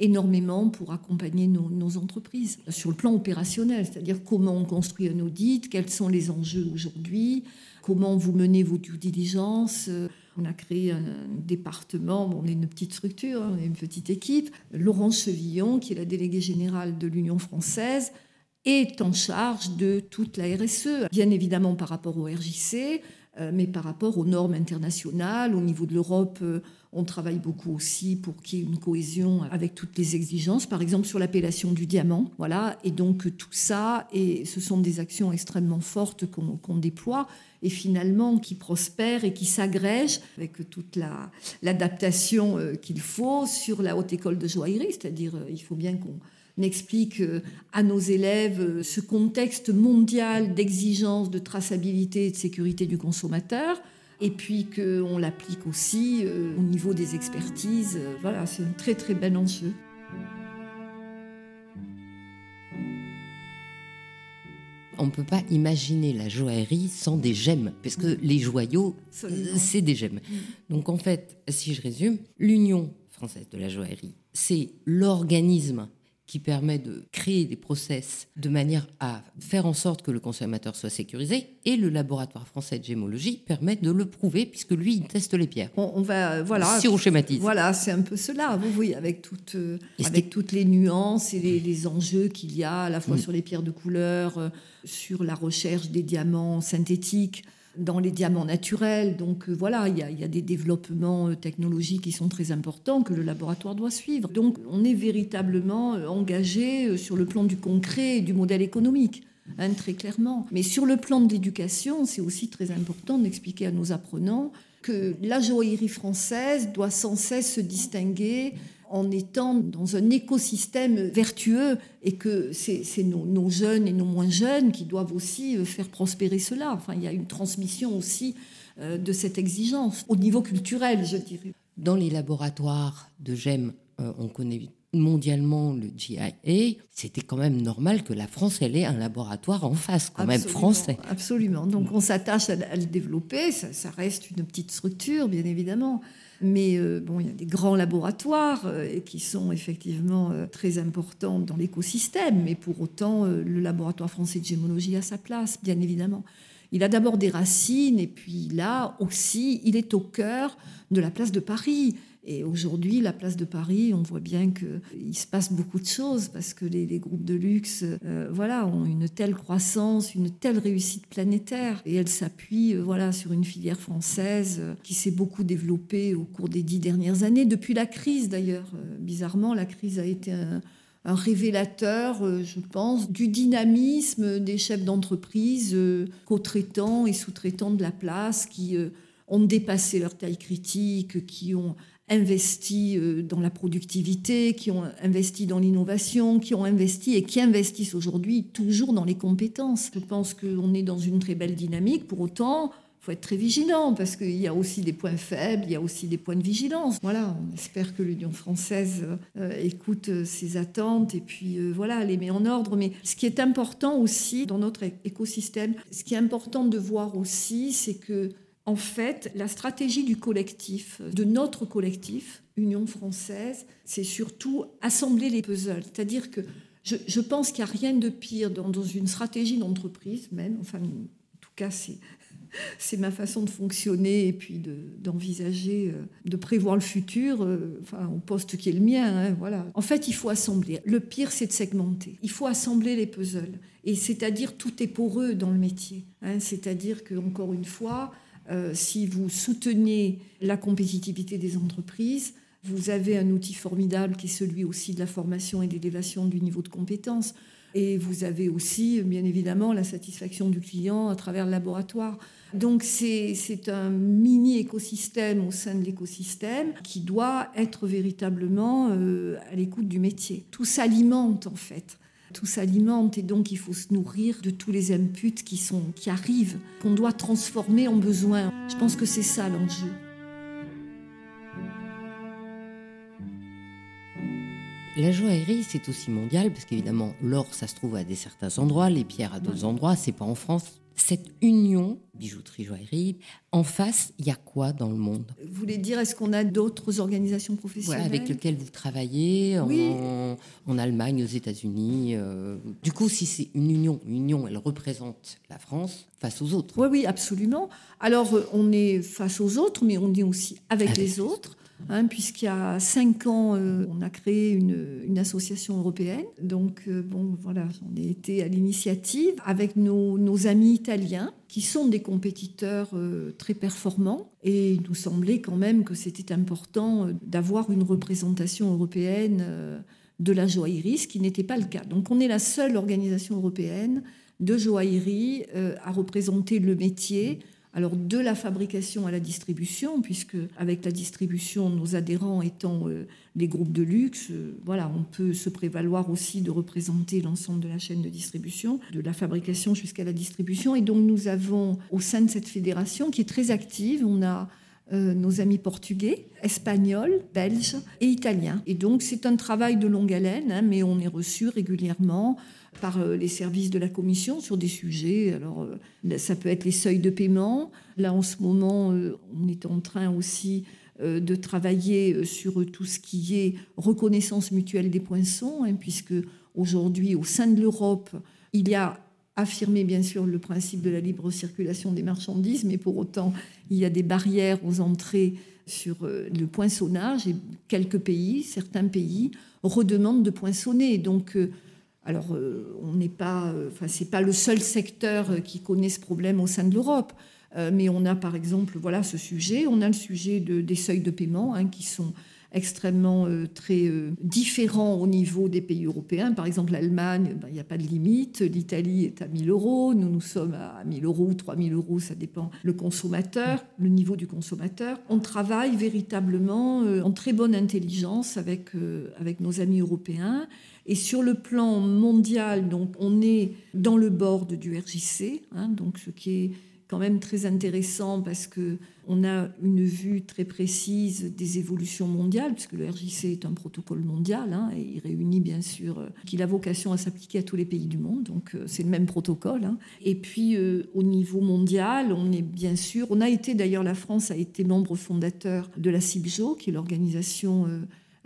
énormément pour accompagner nos, entreprises sur le plan opérationnel, c'est-à-dire comment on construit un audit, quels sont les enjeux aujourd'hui, comment vous menez vos due diligence. On a créé un département, on est une petite structure, hein, on est une petite équipe. Laurence Chevillon, qui est la déléguée générale de l'Union française, est en charge de toute la RSE, bien évidemment par rapport au RJC, euh, mais par rapport aux normes internationales, au niveau de l'Europe, euh, on travaille beaucoup aussi pour qu'il y ait une cohésion avec toutes les exigences, par exemple sur l'appellation du diamant. Voilà. Et donc tout ça, et ce sont des actions extrêmement fortes qu'on déploie et finalement qui prospèrent et qui s'agrègent avec toute l'adaptation euh, qu'il faut sur la haute école de joaillerie. C'est-à-dire, il faut bien qu'on explique à nos élèves ce contexte mondial d'exigence, de traçabilité et de sécurité du consommateur et puis qu'on l'applique aussi euh, au niveau des expertises. Euh, voilà, c'est un très très bel enjeu. on ne peut pas imaginer la joaillerie sans des gemmes, parce que les joyaux, c'est des gemmes. Mm. Donc en fait, si je résume, l'Union française de la joaillerie, c'est l'organisme qui permet de créer des process de manière à faire en sorte que le consommateur soit sécurisé. Et le laboratoire français de gémologie permet de le prouver, puisque lui, il teste les pierres. On, va, euh, voilà. Si on schématise. Voilà, c'est un peu cela. Vous voyez, avec, toutes, euh, avec toutes les nuances et les, enjeux qu'il y a, à la fois sur les pierres de couleur, euh, sur la recherche des diamants synthétiques dans les diamants naturels. Donc euh, voilà, il y, a, des développements euh, technologiques qui sont très importants que le laboratoire doit suivre. Donc on est véritablement euh, engagé sur le plan du concret et du modèle économique. Hein, très clairement. Mais sur le plan de l'éducation, c'est aussi très important d'expliquer à nos apprenants que la joaillerie française doit sans cesse se distinguer en étant dans un écosystème vertueux et que c'est nos, jeunes et nos moins jeunes qui doivent aussi euh, faire prospérer cela. Enfin, il y a une transmission aussi euh, de cette exigence au niveau culturel, je dirais. Dans les laboratoires de GEM, euh, on connaît mondialement le GIA, c'était quand même normal que la France elle ait un laboratoire en face, quand même français. Absolument. Donc on s'attache à, le développer. ça, reste une petite structure, bien évidemment. Mais euh, bon, il y a des grands laboratoires euh, qui sont effectivement euh, très importants dans l'écosystème. Mais pour autant, le laboratoire français de gémologie a sa place, bien évidemment. Il a d'abord des racines, et puis là aussi, il est au cœur de la place de Paris. Et aujourd'hui, la place de Paris, on voit bien qu'il se passe beaucoup de choses parce que les, groupes de luxe euh, voilà, ont une telle croissance, une telle réussite planétaire. Et elle s'appuie euh, voilà, sur une filière française euh, qui s'est beaucoup développée au cours des dix dernières années, depuis la crise d'ailleurs. bizarrement, la crise a été un, un révélateur, je pense, du dynamisme des chefs d'entreprise, co-traitants et sous-traitants de la place, qui ont dépassé leur taille critique, qui ont investi dans la productivité, qui ont investi dans l'innovation, qui ont investi et qui investissent aujourd'hui toujours dans les compétences. Je pense qu'on est dans une très belle dynamique. Pour autant, il faut être très vigilant parce qu'il y a aussi des points faibles, il y a aussi des points de vigilance. Voilà, on espère que l'Union française euh, écoute euh, ces attentes et puis euh, voilà, les met en ordre. Mais ce qui est important aussi dans notre écosystème, ce qui est important de voir aussi, c'est que en fait, la stratégie du collectif, de notre collectif, Union française, c'est surtout assembler les puzzles. C'est-à-dire que je, pense qu'il n'y a rien de pire dans, une stratégie d'entreprise, même, enfin, en tout cas, c'est ma façon de fonctionner et puis d'envisager, euh, de, prévoir le futur, euh, enfin, au poste qui est le mien. Hein, voilà. En fait, il faut assembler. Le pire, c'est de segmenter. Il faut assembler les puzzles. Et c'est-à-dire, tout est poreux dans le métier. Hein. c'est-à-dire que, encore une fois, euh, si vous soutenez la compétitivité des entreprises, vous avez un outil formidable qui est celui aussi de la formation et de du niveau de compétences. Et vous avez aussi, bien évidemment, la satisfaction du client à travers le laboratoire. Donc c'est un mini écosystème au sein de l'écosystème qui doit être véritablement euh, à l'écoute du métier. Tout s'alimente en fait. Tout s'alimente et donc il faut se nourrir de tous les inputs qui, sont, qui arrivent, qu'on doit transformer en besoin. Je pense que c'est ça l'enjeu. La joaillerie, c'est aussi mondial, parce qu'évidemment, l'or, ça se trouve à des certains endroits, les pierres à d'autres endroits, c'est pas en France cette union bijouterie-joaillerie, en face, il y a quoi dans le monde? Vous voulez dire, est-ce qu'on a d'autres organisations professionnelles? Avec lesquelles vous travaillez en, Allemagne, aux États-Unis euh, Du coup, si c'est une union, une union, elle représente la France face aux autres. Oui, oui, absolument. Alors, euh, on est face aux autres, mais on est aussi avec, les autres. Hein, puisqu'il y a cinq ans, euh, on a créé une, association européenne. Donc, euh, bon, voilà, on a été à l'initiative avec nos, amis italiens, qui sont des compétiteurs euh, très performants. Et il nous semblait quand même que c'était important d'avoir une représentation européenne de la joaillerie, ce qui n'était pas le cas. Donc, on est la seule organisation européenne de joaillerie à représenter le métier alors de la fabrication à la distribution, puisque avec la distribution, nos adhérents étant euh, les groupes de luxe, euh, voilà, on peut se prévaloir aussi de représenter l'ensemble de la chaîne de distribution, de la fabrication jusqu'à la distribution. Et donc nous avons au sein de cette fédération qui est très active, on a euh, nos amis portugais, espagnols, belges et italiens. Et donc c'est un travail de longue haleine, hein, mais on est reçu régulièrement par euh, les services de la Commission sur des sujets. Alors, euh, ça peut être les seuils de paiement. Là, en ce moment, on est en train aussi de travailler sur tout ce qui est reconnaissance mutuelle des poinçons, hein, puisque aujourd'hui, au sein de l'Europe, il y a affirmé bien sûr le principe de la libre circulation des marchandises, mais pour autant, il y a des barrières aux entrées sur le poinçonnage et quelques pays, certains pays, redemandent de poinçonner. Donc, alors, euh, on n'est pas, euh, enfin, c'est pas le seul secteur euh, qui connaît ce problème au sein de l'Europe, mais on a par exemple, voilà, ce sujet. On a le sujet des seuils de paiement hein, qui sont extrêmement très différents au niveau des pays européens. Par exemple, l'Allemagne, ben, il n'y a pas de limite. L'Italie est à 1000 euros. Nous, nous sommes à 1000 euros ou 3000 euros. Ça dépend le consommateur, le niveau du consommateur. On travaille véritablement en très bonne intelligence avec, avec nos amis européens. Et sur le plan mondial, donc, on est dans le board du RJC, hein, donc ce qui est quand même très intéressant parce que on a une vue très précise des évolutions mondiales, puisque le RJC est un protocole mondial, hein, et il réunit bien sûr, euh, qu'il a vocation à s'appliquer à tous les pays du monde, donc euh, c'est le même protocole. Hein. Et puis euh, au niveau mondial, on est bien sûr, on a été d'ailleurs, la France a été membre fondateur de la CIBJO, qui est l'organisation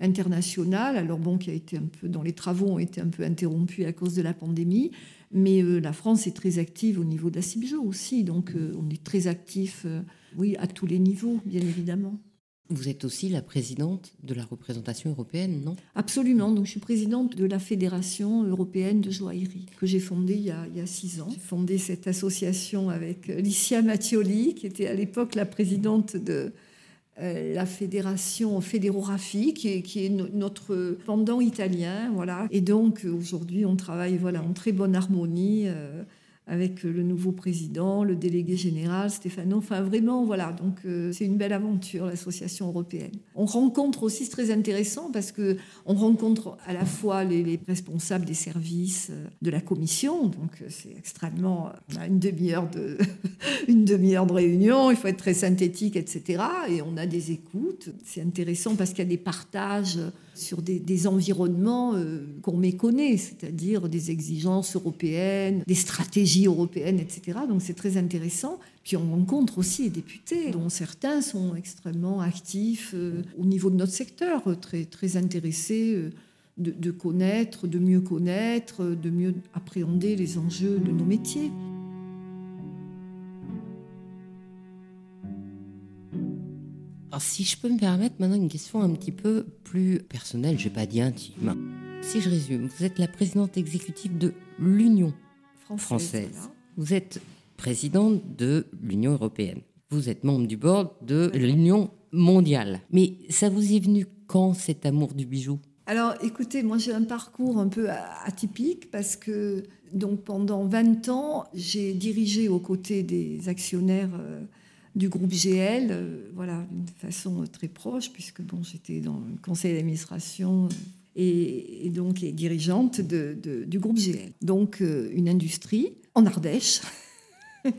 internationale, alors bon, qui a été un peu, dans les travaux ont été un peu interrompus à cause de la pandémie, mais euh, la France est très active au niveau de la CIBJO aussi, donc euh, on est très actif, euh, oui, à tous les niveaux, bien évidemment. Vous êtes aussi la présidente de la représentation européenne, non? Absolument. Donc, je suis présidente de la Fédération européenne de joaillerie que j'ai fondée il y, a, il y a six ans. J'ai fondé cette association avec Licia Mattioli, qui était à l'époque la présidente de, la fédération Fédérographie, qui est, qui est notre pendant italien. Voilà. Et donc, aujourd'hui, on travaille voilà, en très bonne harmonie avec le nouveau président, le délégué général, Stéphano. Enfin, vraiment, voilà. Donc, euh, c'est une belle aventure, l'association européenne. On rencontre aussi, c'est très intéressant parce que on rencontre à la fois les, responsables des services euh, de la commission. Donc, euh, c'est extrêmement. On a une demi-heure de, une demi-heure de réunion. Il faut être très synthétique, etc. Et on a des écoutes. C'est intéressant parce qu'il y a des partages sur des, environnements euh, qu'on méconnaît, c'est-à-dire des exigences européennes, des stratégies européennes, etc. Donc c'est très intéressant. Puis on rencontre aussi les députés, dont certains sont extrêmement actifs euh, au niveau de notre secteur, très, très intéressés. Euh, de connaître, de mieux connaître, de mieux appréhender les enjeux de nos métiers. Alors, si je peux me permettre maintenant une question un petit peu plus personnelle, je vais pas dire intime. Si je résume, vous êtes la présidente exécutive de l'Union française. Vous êtes présidente de l'Union européenne. Vous êtes membre du board de l'Union mondiale. Mais ça vous est venu quand cet amour du bijou? Alors écoutez, moi j'ai un parcours un peu atypique parce que donc pendant 20 ans, j'ai dirigé aux côtés des actionnaires euh, du groupe GL, euh, voilà, d'une façon très proche, puisque bon, j'étais dans le conseil d'administration euh, et, donc dirigeante du groupe GL. Donc euh, une industrie en Ardèche.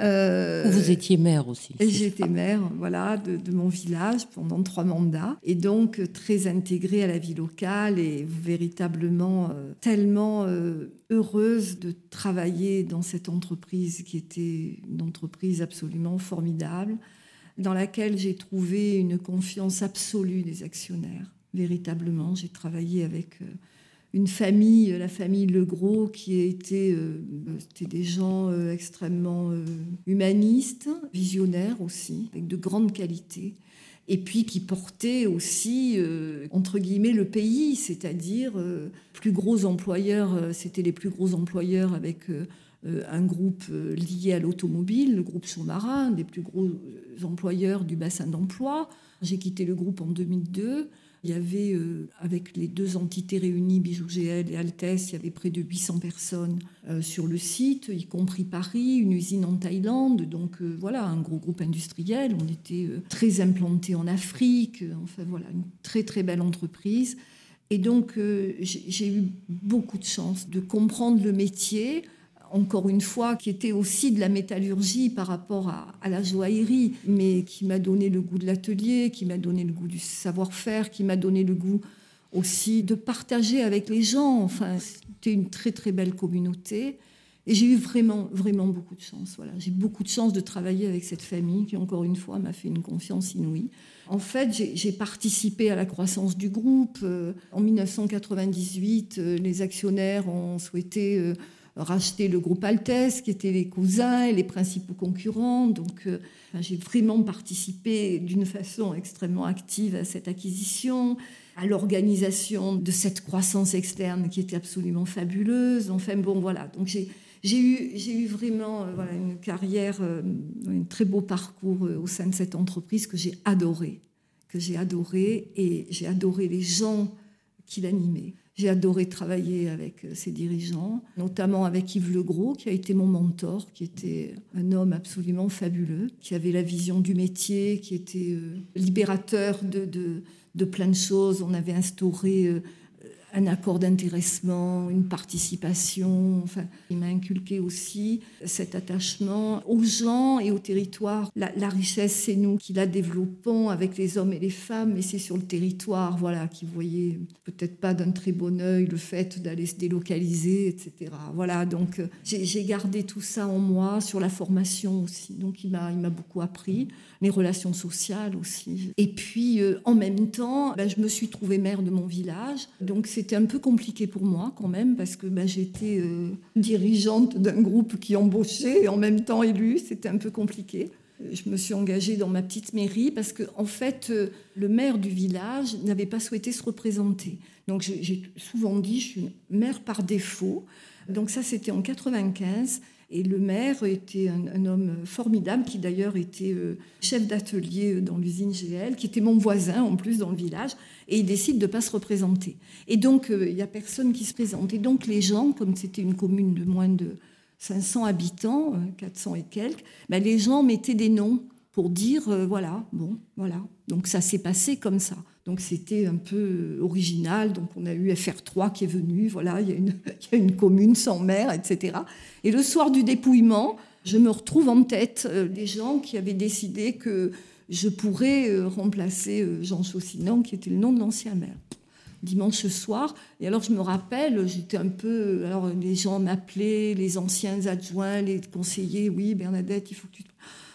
Euh, vous étiez maire aussi. J'étais maire, voilà, de, mon village pendant trois mandats, et donc très intégrée à la vie locale et véritablement euh, tellement euh, heureuse de travailler dans cette entreprise qui était une entreprise absolument formidable, dans laquelle j'ai trouvé une confiance absolue des actionnaires. Véritablement, j'ai travaillé avec une famille, la famille Legros, qui a été, euh, c'était des gens euh, extrêmement euh, humanistes, visionnaires aussi, avec de grandes qualités, et puis qui portaient aussi, entre guillemets, le pays, c'est-à-dire plus gros employeurs, c'était les plus gros employeurs avec un groupe lié à l'automobile, le groupe Sous-Marin, des plus gros employeurs du bassin d'emploi. J'ai quitté le groupe en 2002. Il y avait, euh, avec les deux entités réunies, Bijou GL et Altesse, il y avait près de 800 personnes euh, sur le site, y compris Paris, une usine en Thaïlande. Donc euh, voilà, un gros groupe industriel. On était très implanté en Afrique. Enfin voilà, une très très belle entreprise. Et donc j'ai eu beaucoup de chance de comprendre le métier encore une fois, qui était aussi de la métallurgie par rapport à, la joaillerie, mais qui m'a donné le goût de l'atelier, qui m'a donné le goût du savoir-faire, qui m'a donné le goût aussi de partager avec les gens. Enfin, c'était une très très belle communauté. Et j'ai eu vraiment, vraiment beaucoup de chance. Voilà. J'ai beaucoup de chance de travailler avec cette famille qui, encore une fois, m'a fait une confiance inouïe. En fait, j'ai participé à la croissance du groupe. Euh, en 1998, euh, les actionnaires ont souhaité racheter le groupe Altes, qui étaient les cousins et les principaux concurrents. Donc, euh, j'ai vraiment participé d'une façon extrêmement active à cette acquisition, à l'organisation de cette croissance externe qui était absolument fabuleuse. Enfin, bon, voilà. Donc, j'ai. Eu, vraiment euh, une carrière, euh, un très beau parcours au sein de cette entreprise que j'ai adoré, que j'ai adoré, et j'ai adoré les gens qui l'animaient. J'ai adoré travailler avec euh, ses dirigeants, notamment avec Yves Legros, qui a été mon mentor, qui était un homme absolument fabuleux, qui avait la vision du métier, qui était euh, libérateur de, de, de plein de choses. On avait instauré euh, un accord d'intéressement, une participation. Enfin, il m'a inculqué aussi cet attachement aux gens et au territoire. La, richesse, c'est nous qui la développons avec les hommes et les femmes, mais c'est sur le territoire, voilà, qui voyait peut-être pas d'un très bon œil le fait d'aller se délocaliser, etc. Voilà, donc euh, j'ai gardé tout ça en moi sur la formation aussi. Donc il m'a beaucoup appris les relations sociales aussi. Et puis euh, en même temps, ben, je me suis trouvée maire de mon village, donc c'est c'était un peu compliqué pour moi quand même, parce que ben, j'étais euh, dirigeante d'un groupe qui embauchait et en même temps élue. C'était un peu compliqué. Je me suis engagée dans ma petite mairie parce que, en fait, euh, le maire du village n'avait pas souhaité se représenter. Donc, j'ai souvent dit, je suis maire par défaut. Donc, ça, c'était en 95. Et le maire était un, homme formidable qui d'ailleurs était euh, chef d'atelier dans l'usine GL, qui était mon voisin en plus dans le village, et il décide de ne pas se représenter. Et donc euh, il n'y a personne qui se présente. Et donc les gens, comme c'était une commune de moins de 500 habitants, 400 et quelques, ben, les gens mettaient des noms pour dire voilà, bon, voilà. Donc ça s'est passé comme ça. Donc c'était un peu original. Donc on a eu FR3 qui est venu, voilà, il y, a une, une commune sans maire, etc. Et le soir du dépouillement, je me retrouve en tête euh, des gens qui avaient décidé que je pourrais euh, remplacer euh, Jean Chaussinan, qui était le nom de l'ancien maire dimanche soir. Et alors, je me rappelle, j'étais un peu. Alors, les gens m'appelaient, les anciens adjoints, les conseillers. Oui, Bernadette, il faut que tu.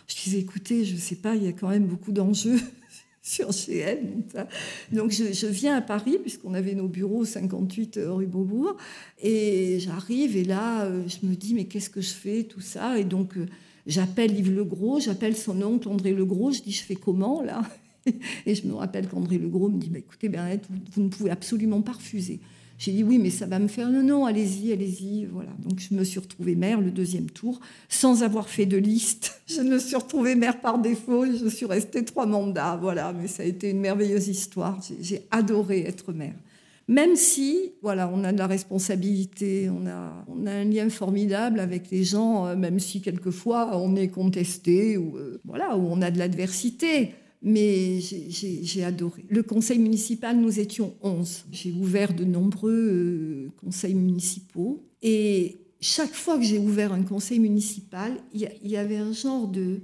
Je disais, écoutez, je ne sais pas, il y a quand même beaucoup d'enjeux sur GN. Donc je, viens à Paris, puisqu'on avait nos bureaux 58 euh, rue Beaubourg, et j'arrive, et là, euh, je me dis, mais qu'est-ce que je fais, tout ça? Et donc euh, j'appelle Yves Legros, j'appelle son oncle André Legros, je dis, je fais comment, là? Et je me rappelle qu'André Legros me dit, bah, écoutez, Bernadette, vous ne pouvez absolument pas refuser. J'ai dit oui, mais ça va me faire non, non, allez-y, allez-y. Voilà. Donc je me suis retrouvée maire le deuxième tour, sans avoir fait de liste. Je me suis retrouvée maire par défaut je suis restée trois mandats. Voilà, mais ça a été une merveilleuse histoire. J'ai adoré être maire. Même si, voilà, on a de la responsabilité, on a, on a un lien formidable avec les gens, euh, même si quelquefois on est contesté ou euh, voilà, où on a de l'adversité mais j'ai adoré. Le conseil municipal, nous étions 11. J'ai ouvert de nombreux euh, conseils municipaux. Et chaque fois que j'ai ouvert un conseil municipal, il y, avait un genre de,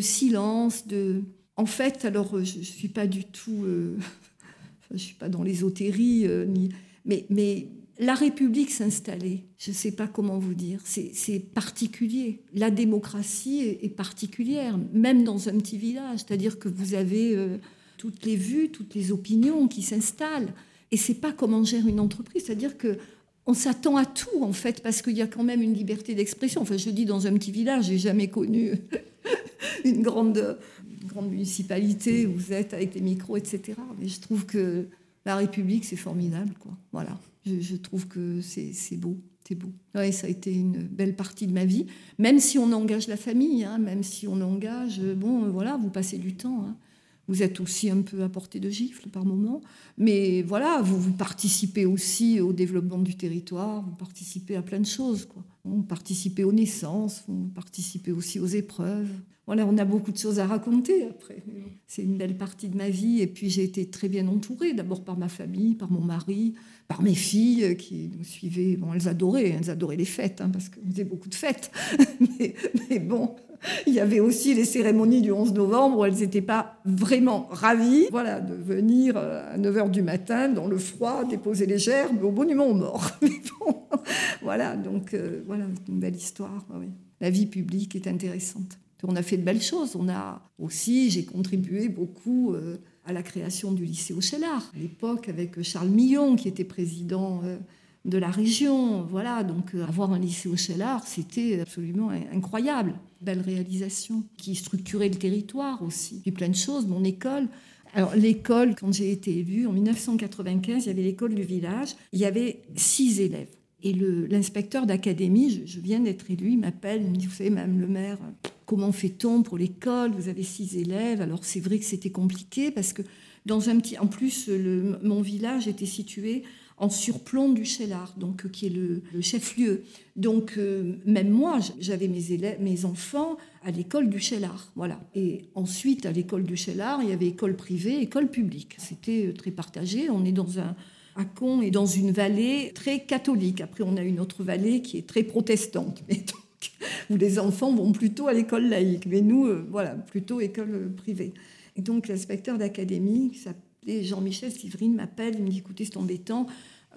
silence. De... En fait, alors, je ne suis pas du tout. Euh, je ne suis pas dans l'ésotérie, euh, ni... mais, mais la République s'installait. Je ne sais pas comment vous dire. C'est particulier. La démocratie est, particulière, même dans un petit village. C'est-à-dire que vous avez euh, toutes les vues, toutes les opinions qui s'installent. Et c'est pas comme on gère une entreprise. C'est-à-dire que on s'attend à tout, en fait, parce qu'il y a quand même une liberté d'expression. Enfin, je dis dans un petit village, j'ai jamais connu une grande municipalité où vous êtes avec des micros, etc. Mais je trouve que la République, c'est formidable, quoi. Voilà. Je, trouve que c'est beau. C'est beau. Ouais, ça a été une belle partie de ma vie, même si on engage la famille, hein, même si on engage, bon, voilà, vous passez du temps. Hein. Vous êtes aussi un peu à portée de gifle par moment, mais voilà, vous, vous participez aussi au développement du territoire, vous participez à plein de choses. Vous participez aux naissances, vous participez aussi aux épreuves. On a beaucoup de choses à raconter après. C'est une belle partie de ma vie, et puis j'ai été très bien entourée, d'abord par ma famille, par mon mari, par mes filles qui nous suivaient. Bon, elles adoraient, elles adoraient les fêtes, hein, parce qu'on faisait beaucoup de fêtes. mais, bon, il y avait aussi les cérémonies du 11 novembre où elles n'étaient pas vraiment ravies voilà, de venir euh, à 9h du matin dans le froid, déposer les gerbes au monument aux morts. Mais bon, voilà, donc euh, voilà, une belle histoire. La vie publique est intéressante. On a fait de belles choses. On a aussi, j'ai contribué beaucoup. Euh, à la création du lycée Auchelard, à l'époque avec Charles Millon qui était président euh, de la région. Voilà, donc euh, avoir un lycée Auchelard, c'était absolument incroyable. Belle réalisation qui structurait le territoire aussi. Puis plein de choses, mon école. Alors l'école, quand j'ai été élue, en 1995, il y avait l'école du village, il y avait six élèves. Et l'inspecteur d'académie, je, viens d'être élu, il m'appelle, il me dit, vous savez, Madame le maire, comment fait-on pour l'école Vous avez six élèves. Alors c'est vrai que c'était compliqué parce que dans un petit, en plus, mon village était situé en surplomb du Chellard, donc qui est le, chef-lieu. Donc euh, même moi, j'avais mes élèves, mes enfants à l'école du Chellard, voilà. Et ensuite à l'école du Chellard, il y avait école privée, école publique. C'était euh, très partagé. On est dans un à et dans une vallée très catholique. Après, on a une autre vallée qui est très protestante. où les enfants vont plutôt à l'école laïque, mais nous, euh, voilà, plutôt école privée. Et donc l'inspecteur d'académie, qui s'appelait Jean-Michel Sivrine, m'appelle, il me dit, écoutez, c'est embêtant,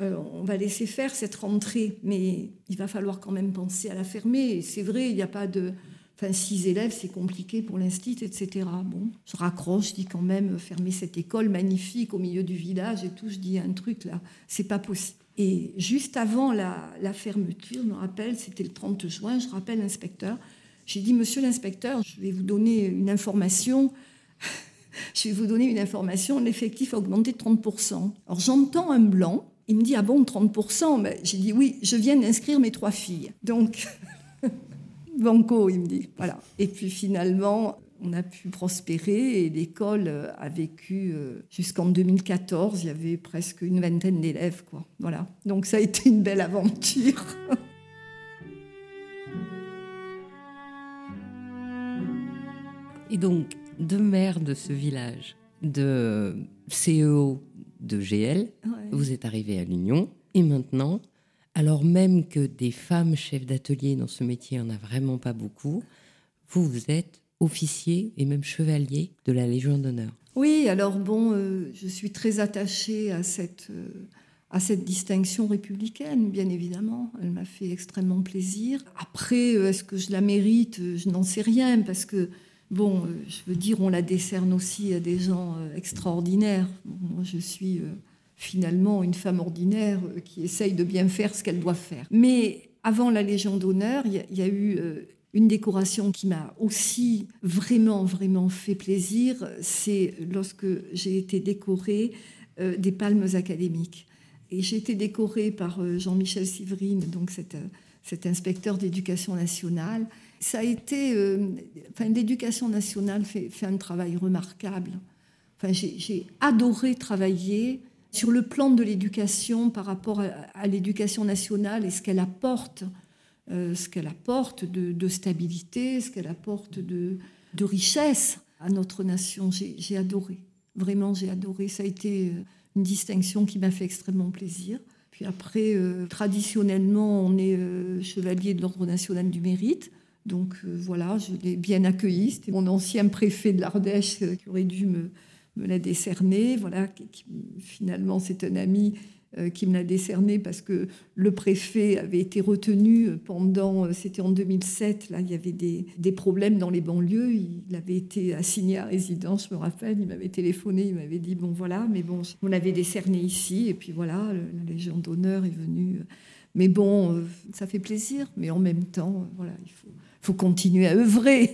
euh, on va laisser faire cette rentrée, mais il va falloir quand même penser à la fermer. C'est vrai, il n'y a pas de... Enfin, six élèves, c'est compliqué pour l'institut, etc. Bon, je raccroche, je dis quand même, fermer cette école magnifique au milieu du village et tout. Je dis un truc là, c'est pas possible. Et juste avant la, fermeture, je me rappelle, c'était le 30 juin, je rappelle l'inspecteur. J'ai dit, monsieur l'inspecteur, je vais vous donner une information. je vais vous donner une information, l'effectif a augmenté de 30%. Alors j'entends un blanc, il me dit, ah bon, 30% Mais J'ai dit, oui, je viens d'inscrire mes trois filles. Donc, banco, il me dit. Voilà. Et puis finalement, on a pu prospérer et l'école a vécu euh, jusqu'en 2014. Il y avait presque une vingtaine d'élèves, quoi. Voilà. Donc ça a été une belle aventure. Et donc, de maire de ce village, de CEO de GL, vous êtes arrivé à l'Union. Et maintenant, alors même que des femmes chefs d'atelier dans ce métier, on a vraiment pas beaucoup, vous, vous êtes officier et même chevalier de la Légion d'honneur. Oui, alors bon, euh, je suis très attachée à cette, euh, à cette distinction républicaine, bien évidemment. Elle m'a fait extrêmement plaisir. Après, euh, est-ce que je la mérite? Je n'en sais rien, parce que, bon, je veux dire, on la décerne aussi à des gens extraordinaires. moi, je suis finalement une femme ordinaire qui essaye de bien faire ce qu'elle doit faire. Mais avant la Légion d'honneur, il y, a eu une décoration qui m'a aussi vraiment, vraiment fait plaisir, c'est lorsque j'ai été décorée euh, des palmes académiques. Et j'ai été décorée par euh, Jean-Michel Sivrine, donc cet, euh, cet inspecteur d'éducation nationale. Ça a été. enfin, l'éducation nationale fait, un travail remarquable. Enfin, j'ai adoré travailler sur le plan de l'éducation par rapport à, l'éducation nationale et ce qu'elle apporte ce qu'elle apporte de, stabilité, ce qu'elle apporte de, richesse à notre nation. J'ai adoré, vraiment j'ai adoré. Ça a été euh, une distinction qui m'a fait extrêmement plaisir. Puis après, euh, traditionnellement, on est chevalier de l'Ordre national du mérite. Donc voilà, je l'ai bien accueilli. C'était mon ancien préfet de l'Ardèche qui aurait dû me, la décerner. Voilà, finalement, c'est un ami euh, qui me l'a décerné parce que le préfet avait été retenu pendant, euh, c'était en 2007, là il y avait des, des, problèmes dans les banlieues, il avait été assigné à résidence, je me rappelle, il m'avait téléphoné, il m'avait dit bon voilà, mais bon, on l'avait décerné ici et puis voilà, la Légion d'honneur est venue. Mais bon, euh, ça fait plaisir, mais en même temps, voilà, il faut, faut continuer à œuvrer.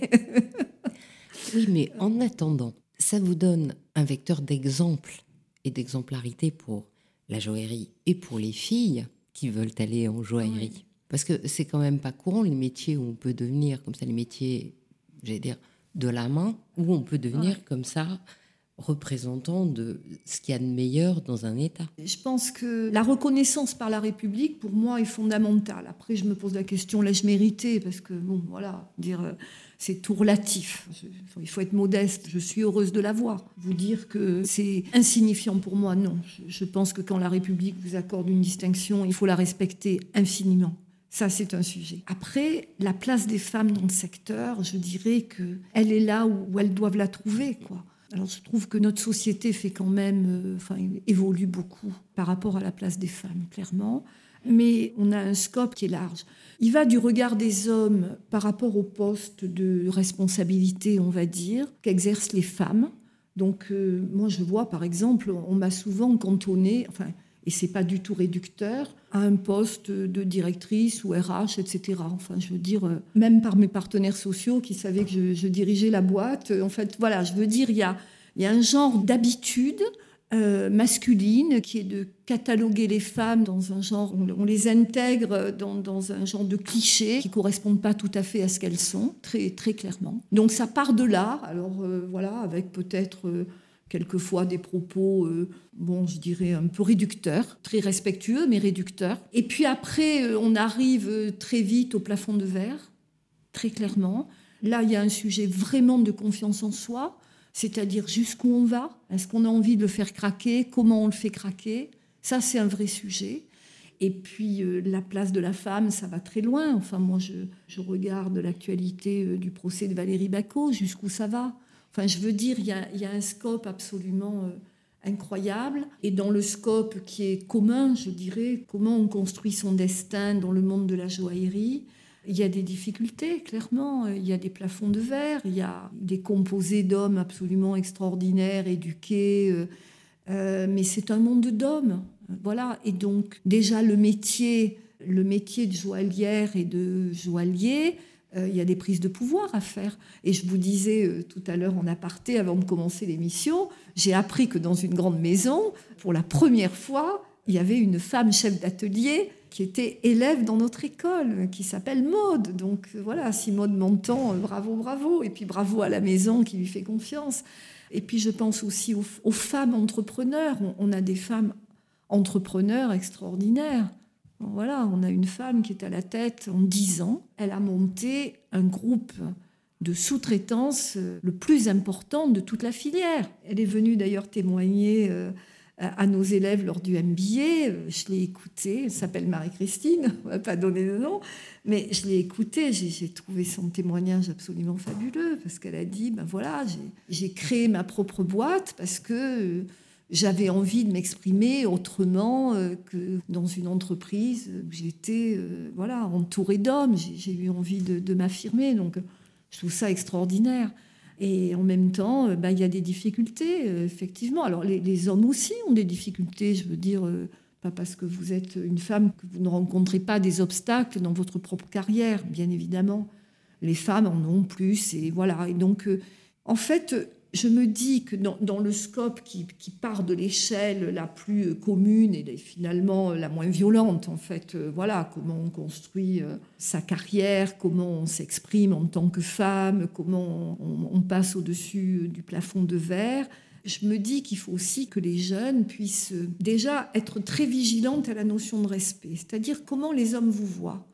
oui, mais en attendant, ça vous donne un vecteur d'exemple et d'exemplarité pour la joaillerie et pour les filles qui veulent aller en joaillerie. Parce que c'est quand même pas courant les métiers où on peut devenir comme ça, les métiers, j'allais dire, de la main, où on peut devenir comme ça représentant de ce qu'il y a de meilleur dans un État. Je pense que la reconnaissance par la République, pour moi, est fondamentale. Après, je me pose la question, l'ai-je mérité? Parce que, bon, voilà, dire euh, c'est tout relatif. Il faut être modeste. Je suis heureuse de l'avoir. Vous dire que c'est insignifiant pour moi, non. Je pense que quand la République vous accorde une distinction, il faut la respecter infiniment. Ça, c'est un sujet. Après, la place des femmes dans le secteur, je dirais qu'elle est là où elles doivent la trouver. Alors, je trouve que notre société fait quand même, euh, enfin, évolue beaucoup par rapport à la place des femmes, clairement. Mais on a un scope qui est large. Il va du regard des hommes par rapport au poste de responsabilité, on va dire, qu'exercent les femmes. Donc, euh, moi, je vois, par exemple, on m'a souvent cantonné, enfin, et c'est pas du tout réducteur, à un poste de directrice ou RH, etc. Enfin, je veux dire, euh, même par mes partenaires sociaux qui savaient que je, dirigeais la boîte, en fait, voilà, je veux dire, il y a un genre d'habitude euh, masculine, qui est de cataloguer les femmes dans un genre, on, les intègre dans, un genre de clichés qui correspondent pas tout à fait à ce qu'elles sont, très, très clairement. Donc ça part de là, alors euh, voilà, avec peut-être euh, quelquefois des propos, bon, je dirais un peu réducteurs, très respectueux, mais réducteurs. Et puis après, on arrive très vite au plafond de verre, très clairement. Là, il y a un sujet vraiment de confiance en soi c'est-à-dire jusqu'où on va, est-ce qu'on a envie de le faire craquer, comment on le fait craquer, ça c'est un vrai sujet. Et puis euh, la place de la femme, ça va très loin. Enfin, moi, je, regarde l'actualité euh, du procès de Valérie Bacot, jusqu'où ça va. Enfin, je veux dire, il y a, un scope absolument euh, incroyable. Et dans le scope qui est commun, je dirais, comment on construit son destin dans le monde de la joaillerie, il y a des difficultés, clairement. Il y a des plafonds de verre, il y a des composés d'hommes absolument extraordinaires, éduqués. Euh, euh, mais c'est un monde d'hommes. Voilà. Et donc, déjà, le métier, le métier de joaillière et de joaillier, euh, il y a des prises de pouvoir à faire. Et je vous disais tout à l'heure en aparté, avant de commencer l'émission, j'ai appris que dans une grande maison, pour la première fois, il y avait une femme chef d'atelier qui était élève dans notre école, qui s'appelle Maude. Donc voilà, si Maude m'entend, bravo, bravo. Et puis bravo à la maison qui lui fait confiance. Et puis je pense aussi aux, femmes entrepreneurs. On, a des femmes entrepreneurs extraordinaires. Voilà, on a une femme qui est à la tête en 10 ans. Elle a monté un groupe de sous-traitance euh, le plus important de toute la filière. Elle est venue d'ailleurs témoigner euh, à nos élèves lors du MBA. Euh, je l'ai écoutée, elle s'appelle Marie-Christine, on va pas donner de nom, mais je l'ai écoutée, j'ai trouvé son témoignage absolument fabuleux, parce qu'elle a dit, ben voilà, j'ai créé ma propre boîte parce que euh, j'avais envie de m'exprimer autrement euh, que dans une entreprise où j'étais voilà, entourée d'hommes, j'ai eu envie de, de m'affirmer, donc je trouve ça extraordinaire. Et en même temps, euh, bah, il y a des difficultés, euh, effectivement. Alors les, hommes aussi ont des difficultés, je veux dire, euh, pas parce que vous êtes une femme que vous ne rencontrez pas des obstacles dans votre propre carrière, bien évidemment. Les femmes en ont plus, et voilà. Et donc, en fait, je me dis que dans, le scope qui, part de l'échelle la plus commune et finalement la moins violente, en fait, euh, voilà, comment on construit euh, sa carrière, comment on s'exprime en tant que femme, comment on, passe au-dessus du plafond de verre, je me dis qu'il faut aussi que les jeunes puissent euh, déjà être très vigilantes à la notion de respect, c'est-à-dire comment les hommes vous voient.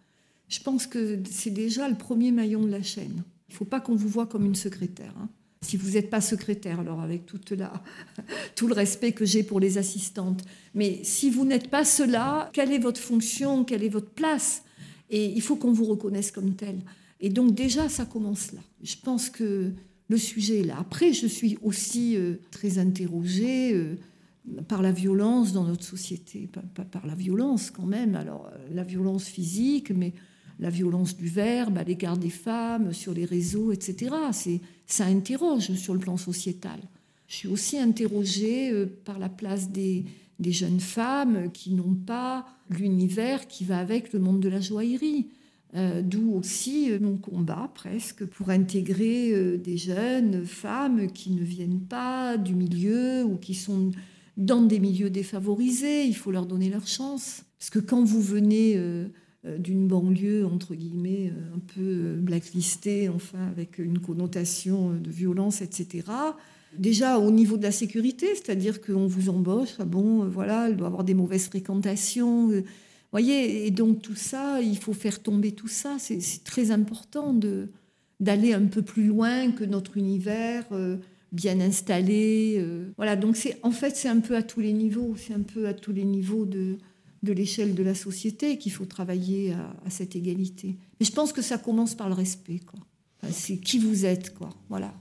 Je pense que c'est déjà le premier maillon de la chaîne. Il ne faut pas qu'on vous voit comme une secrétaire. Hein si vous n'êtes pas secrétaire, alors avec toute la, tout le respect que j'ai pour les assistantes. Mais si vous n'êtes pas cela, quelle est votre fonction, quelle est votre place? Et il faut qu'on vous reconnaisse comme tel. Et donc déjà, ça commence là. Je pense que le sujet est là. Après, je suis aussi euh, très interrogée euh, par la violence dans notre société, pas, par la violence quand même, alors euh, la violence physique, mais la violence du verbe à l'égard des femmes, sur les réseaux, etc. C'est, ça interroge sur le plan sociétal. Je suis aussi interrogée euh, par la place des, jeunes femmes qui n'ont pas l'univers qui va avec le monde de la joaillerie. Euh, d'où aussi euh, mon combat presque pour intégrer des jeunes femmes qui ne viennent pas du milieu ou qui sont dans des milieux défavorisés. Il faut leur donner leur chance. Parce que quand vous venez d'une banlieue, entre guillemets, euh, un peu euh, blacklistée, enfin, avec une connotation de violence, etc. Déjà au niveau de la sécurité, c'est-à-dire qu'on vous embauche, ah bon, voilà, elle doit avoir des mauvaises fréquentations. Vous voyez, et donc tout ça, il faut faire tomber tout ça. C'est très important de d'aller un peu plus loin que notre univers bien installé. voilà, donc c'est en fait c'est un peu à tous les niveaux, c'est un peu à tous les niveaux de de l'échelle de la société qu'il faut travailler à, cette égalité. Mais je pense que ça commence par le respect. Quoi. c'est qui vous êtes, quoi. Voilà.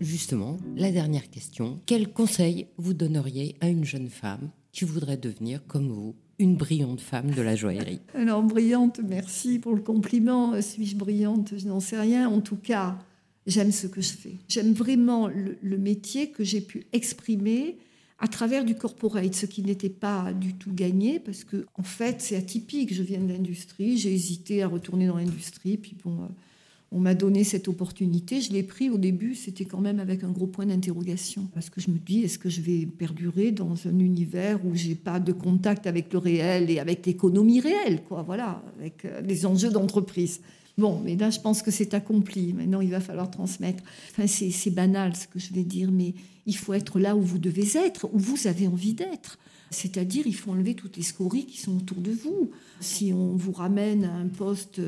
Justement, la dernière question. Quel conseil vous donneriez à une jeune femme qui voudrait devenir, comme vous, une brillante femme de la joaillerie? Alors, brillante, merci pour le compliment. Suis-je brillante? Je n'en sais rien. En tout cas, j'aime ce que je fais. J'aime vraiment le, métier que j'ai pu exprimer à travers du corporate, ce qui n'était pas du tout gagné, parce que en fait, c'est atypique. Je viens de l'industrie, j'ai hésité à retourner dans l'industrie, puis bon, euh, on m'a donné cette opportunité. Je l'ai pris au début, c'était quand même avec un gros point d'interrogation, parce que je me dis, est-ce que je vais perdurer dans un univers où j'ai pas de contact avec le réel et avec l'économie réelle, quoi, voilà, avec euh, les enjeux d'entreprise? Bon, mais là, je pense que c'est accompli. Maintenant, il va falloir transmettre. Enfin, c'est banal ce que je vais dire, mais il faut être là où vous devez être, où vous avez envie d'être. C'est-à-dire, il faut enlever toutes les scories qui sont autour de vous. Si on vous ramène à un poste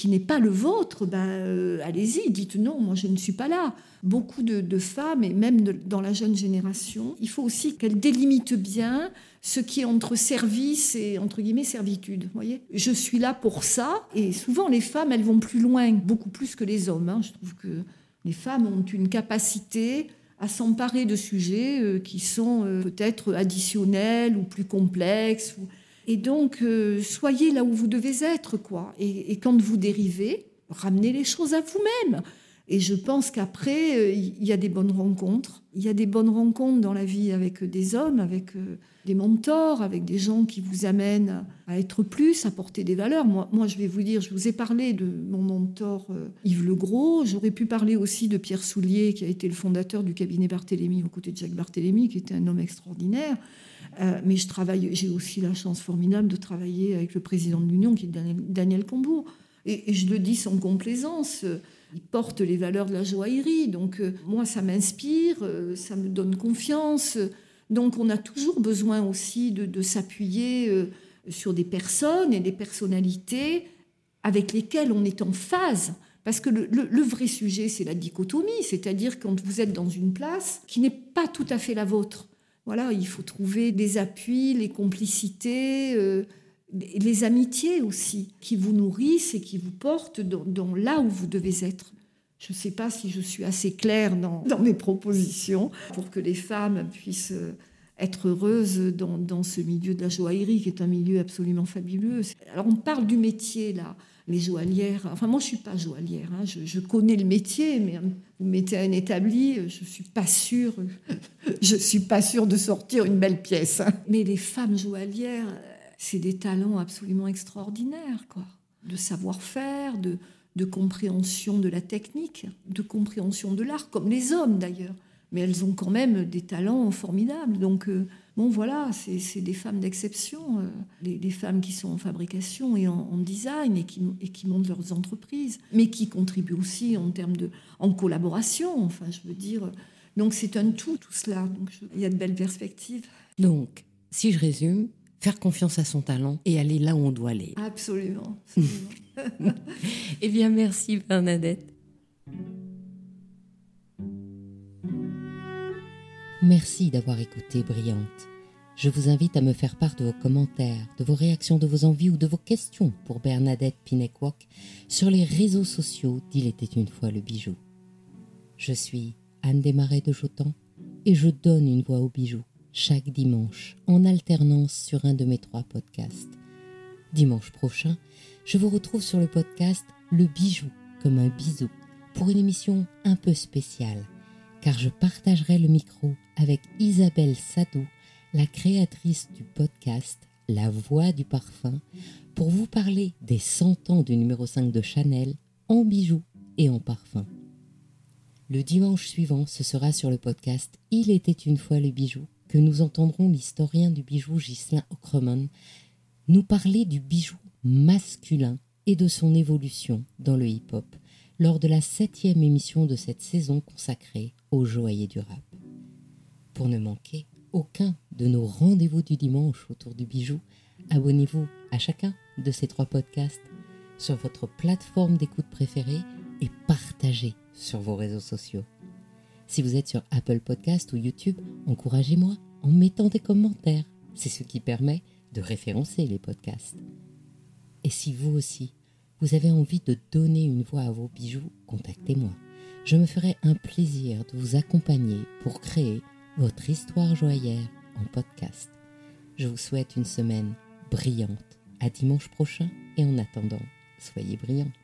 qui n'est pas le vôtre, ben, euh, allez-y, dites non, moi je ne suis pas là. Beaucoup de, femmes, et même dans la jeune génération, il faut aussi qu'elles délimitent bien ce qui est entre service et entre guillemets servitude. Voyez, je suis là pour ça, et souvent les femmes, elles vont plus loin, beaucoup plus que les hommes. Hein. Je trouve que les femmes ont une capacité à s'emparer de sujets euh, qui sont euh, peut-être additionnels ou plus complexes. Ou et donc, euh, soyez là où vous devez être, quoi. Et, quand vous dérivez, ramenez les choses à vous-même. Et je pense qu'après, euh, il y a des bonnes rencontres. Il y a des bonnes rencontres dans la vie avec des hommes, avec euh, des mentors, avec des gens qui vous amènent à être plus, à porter des valeurs. Moi, moi je vais vous dire, je vous ai parlé de mon mentor euh, Yves Legros. J'aurais pu parler aussi de Pierre Soulier, qui a été le fondateur du cabinet Barthélemy aux côtés de Jacques Barthélemy, qui était un homme extraordinaire. Mais je travaille, j'ai aussi la chance formidable de travailler avec le président de l'Union, qui est Daniel, Combourg. Et, je le dis sans complaisance il porte les valeurs de la joaillerie. Donc euh, moi, ça m'inspire, euh, ça me donne confiance. Donc on a toujours besoin aussi de, s'appuyer euh, sur des personnes et des personnalités avec lesquelles on est en phase. Parce que le, vrai sujet, c'est la dichotomie, c'est-à-dire quand vous êtes dans une place qui n'est pas tout à fait la vôtre. Voilà, il faut trouver des appuis, les complicités, les amitiés aussi, qui vous nourrissent et qui vous portent dans, là où vous devez être. Je ne sais pas si je suis assez claire dans, mes propositions pour que les femmes puissent euh, être heureuses dans, ce milieu de la joaillerie, qui est un milieu absolument fabuleux. Alors on parle du métier là, les joaillières. Enfin moi je suis pas joaillière, hein. je, connais le métier, mais euh, vous mettez un établi, euh, je suis pas sûre, je suis pas sûre de sortir une belle pièce. Hein. Mais les femmes joaillières, c'est des talents absolument extraordinaires, quoi. De savoir-faire, de, de compréhension de la technique, de compréhension de l'art, comme les hommes d'ailleurs. Mais elles ont quand même des talents formidables. Donc, euh, bon, voilà, c'est des femmes d'exception, euh, les, femmes qui sont en fabrication et en, design et qui, et qui, montent leurs entreprises, mais qui contribuent aussi en termes de. en collaboration, enfin, je veux dire. Donc, c'est un tout, tout cela. Donc, il y a de belles perspectives. Donc, si je résume, faire confiance à son talent et aller là où on doit aller. Absolument. eh bien, merci Bernadette. Merci d'avoir écouté Brillante. Je vous invite à me faire part de vos commentaires, de vos réactions, de vos envies ou de vos questions pour Bernadette Pinekwok sur les réseaux sociaux d'Il était une fois le bijou. Je suis Anne Desmarais de Jotan et je donne une voix au bijou chaque dimanche en alternance sur un de mes trois podcasts. Dimanche prochain, je vous retrouve sur le podcast Le bijou comme un bisou pour une émission un peu spéciale car je partagerai le micro avec Isabelle Sadou, la créatrice du podcast La Voix du Parfum, pour vous parler des 100 ans du numéro 5 de Chanel en bijoux et en parfum. Le dimanche suivant, ce sera sur le podcast Il était une fois le bijou que nous entendrons l'historien du bijou Ghislain Ockremon nous parler du bijou masculin et de son évolution dans le hip-hop lors de la septième émission de cette saison consacrée au joaillier du rap. Pour ne manquer aucun de nos rendez-vous du dimanche autour du bijou, abonnez-vous à chacun de ces trois podcasts sur votre plateforme d'écoute préférée et partagez sur vos réseaux sociaux. Si vous êtes sur Apple Podcast ou YouTube, encouragez-moi en mettant des commentaires. C'est ce qui permet de référencer les podcasts. Et si vous aussi, vous avez envie de donner une voix à vos bijoux, contactez-moi. Je me ferai un plaisir de vous accompagner pour créer votre histoire joyeuse en podcast. Je vous souhaite une semaine brillante. À dimanche prochain et en attendant, soyez brillante.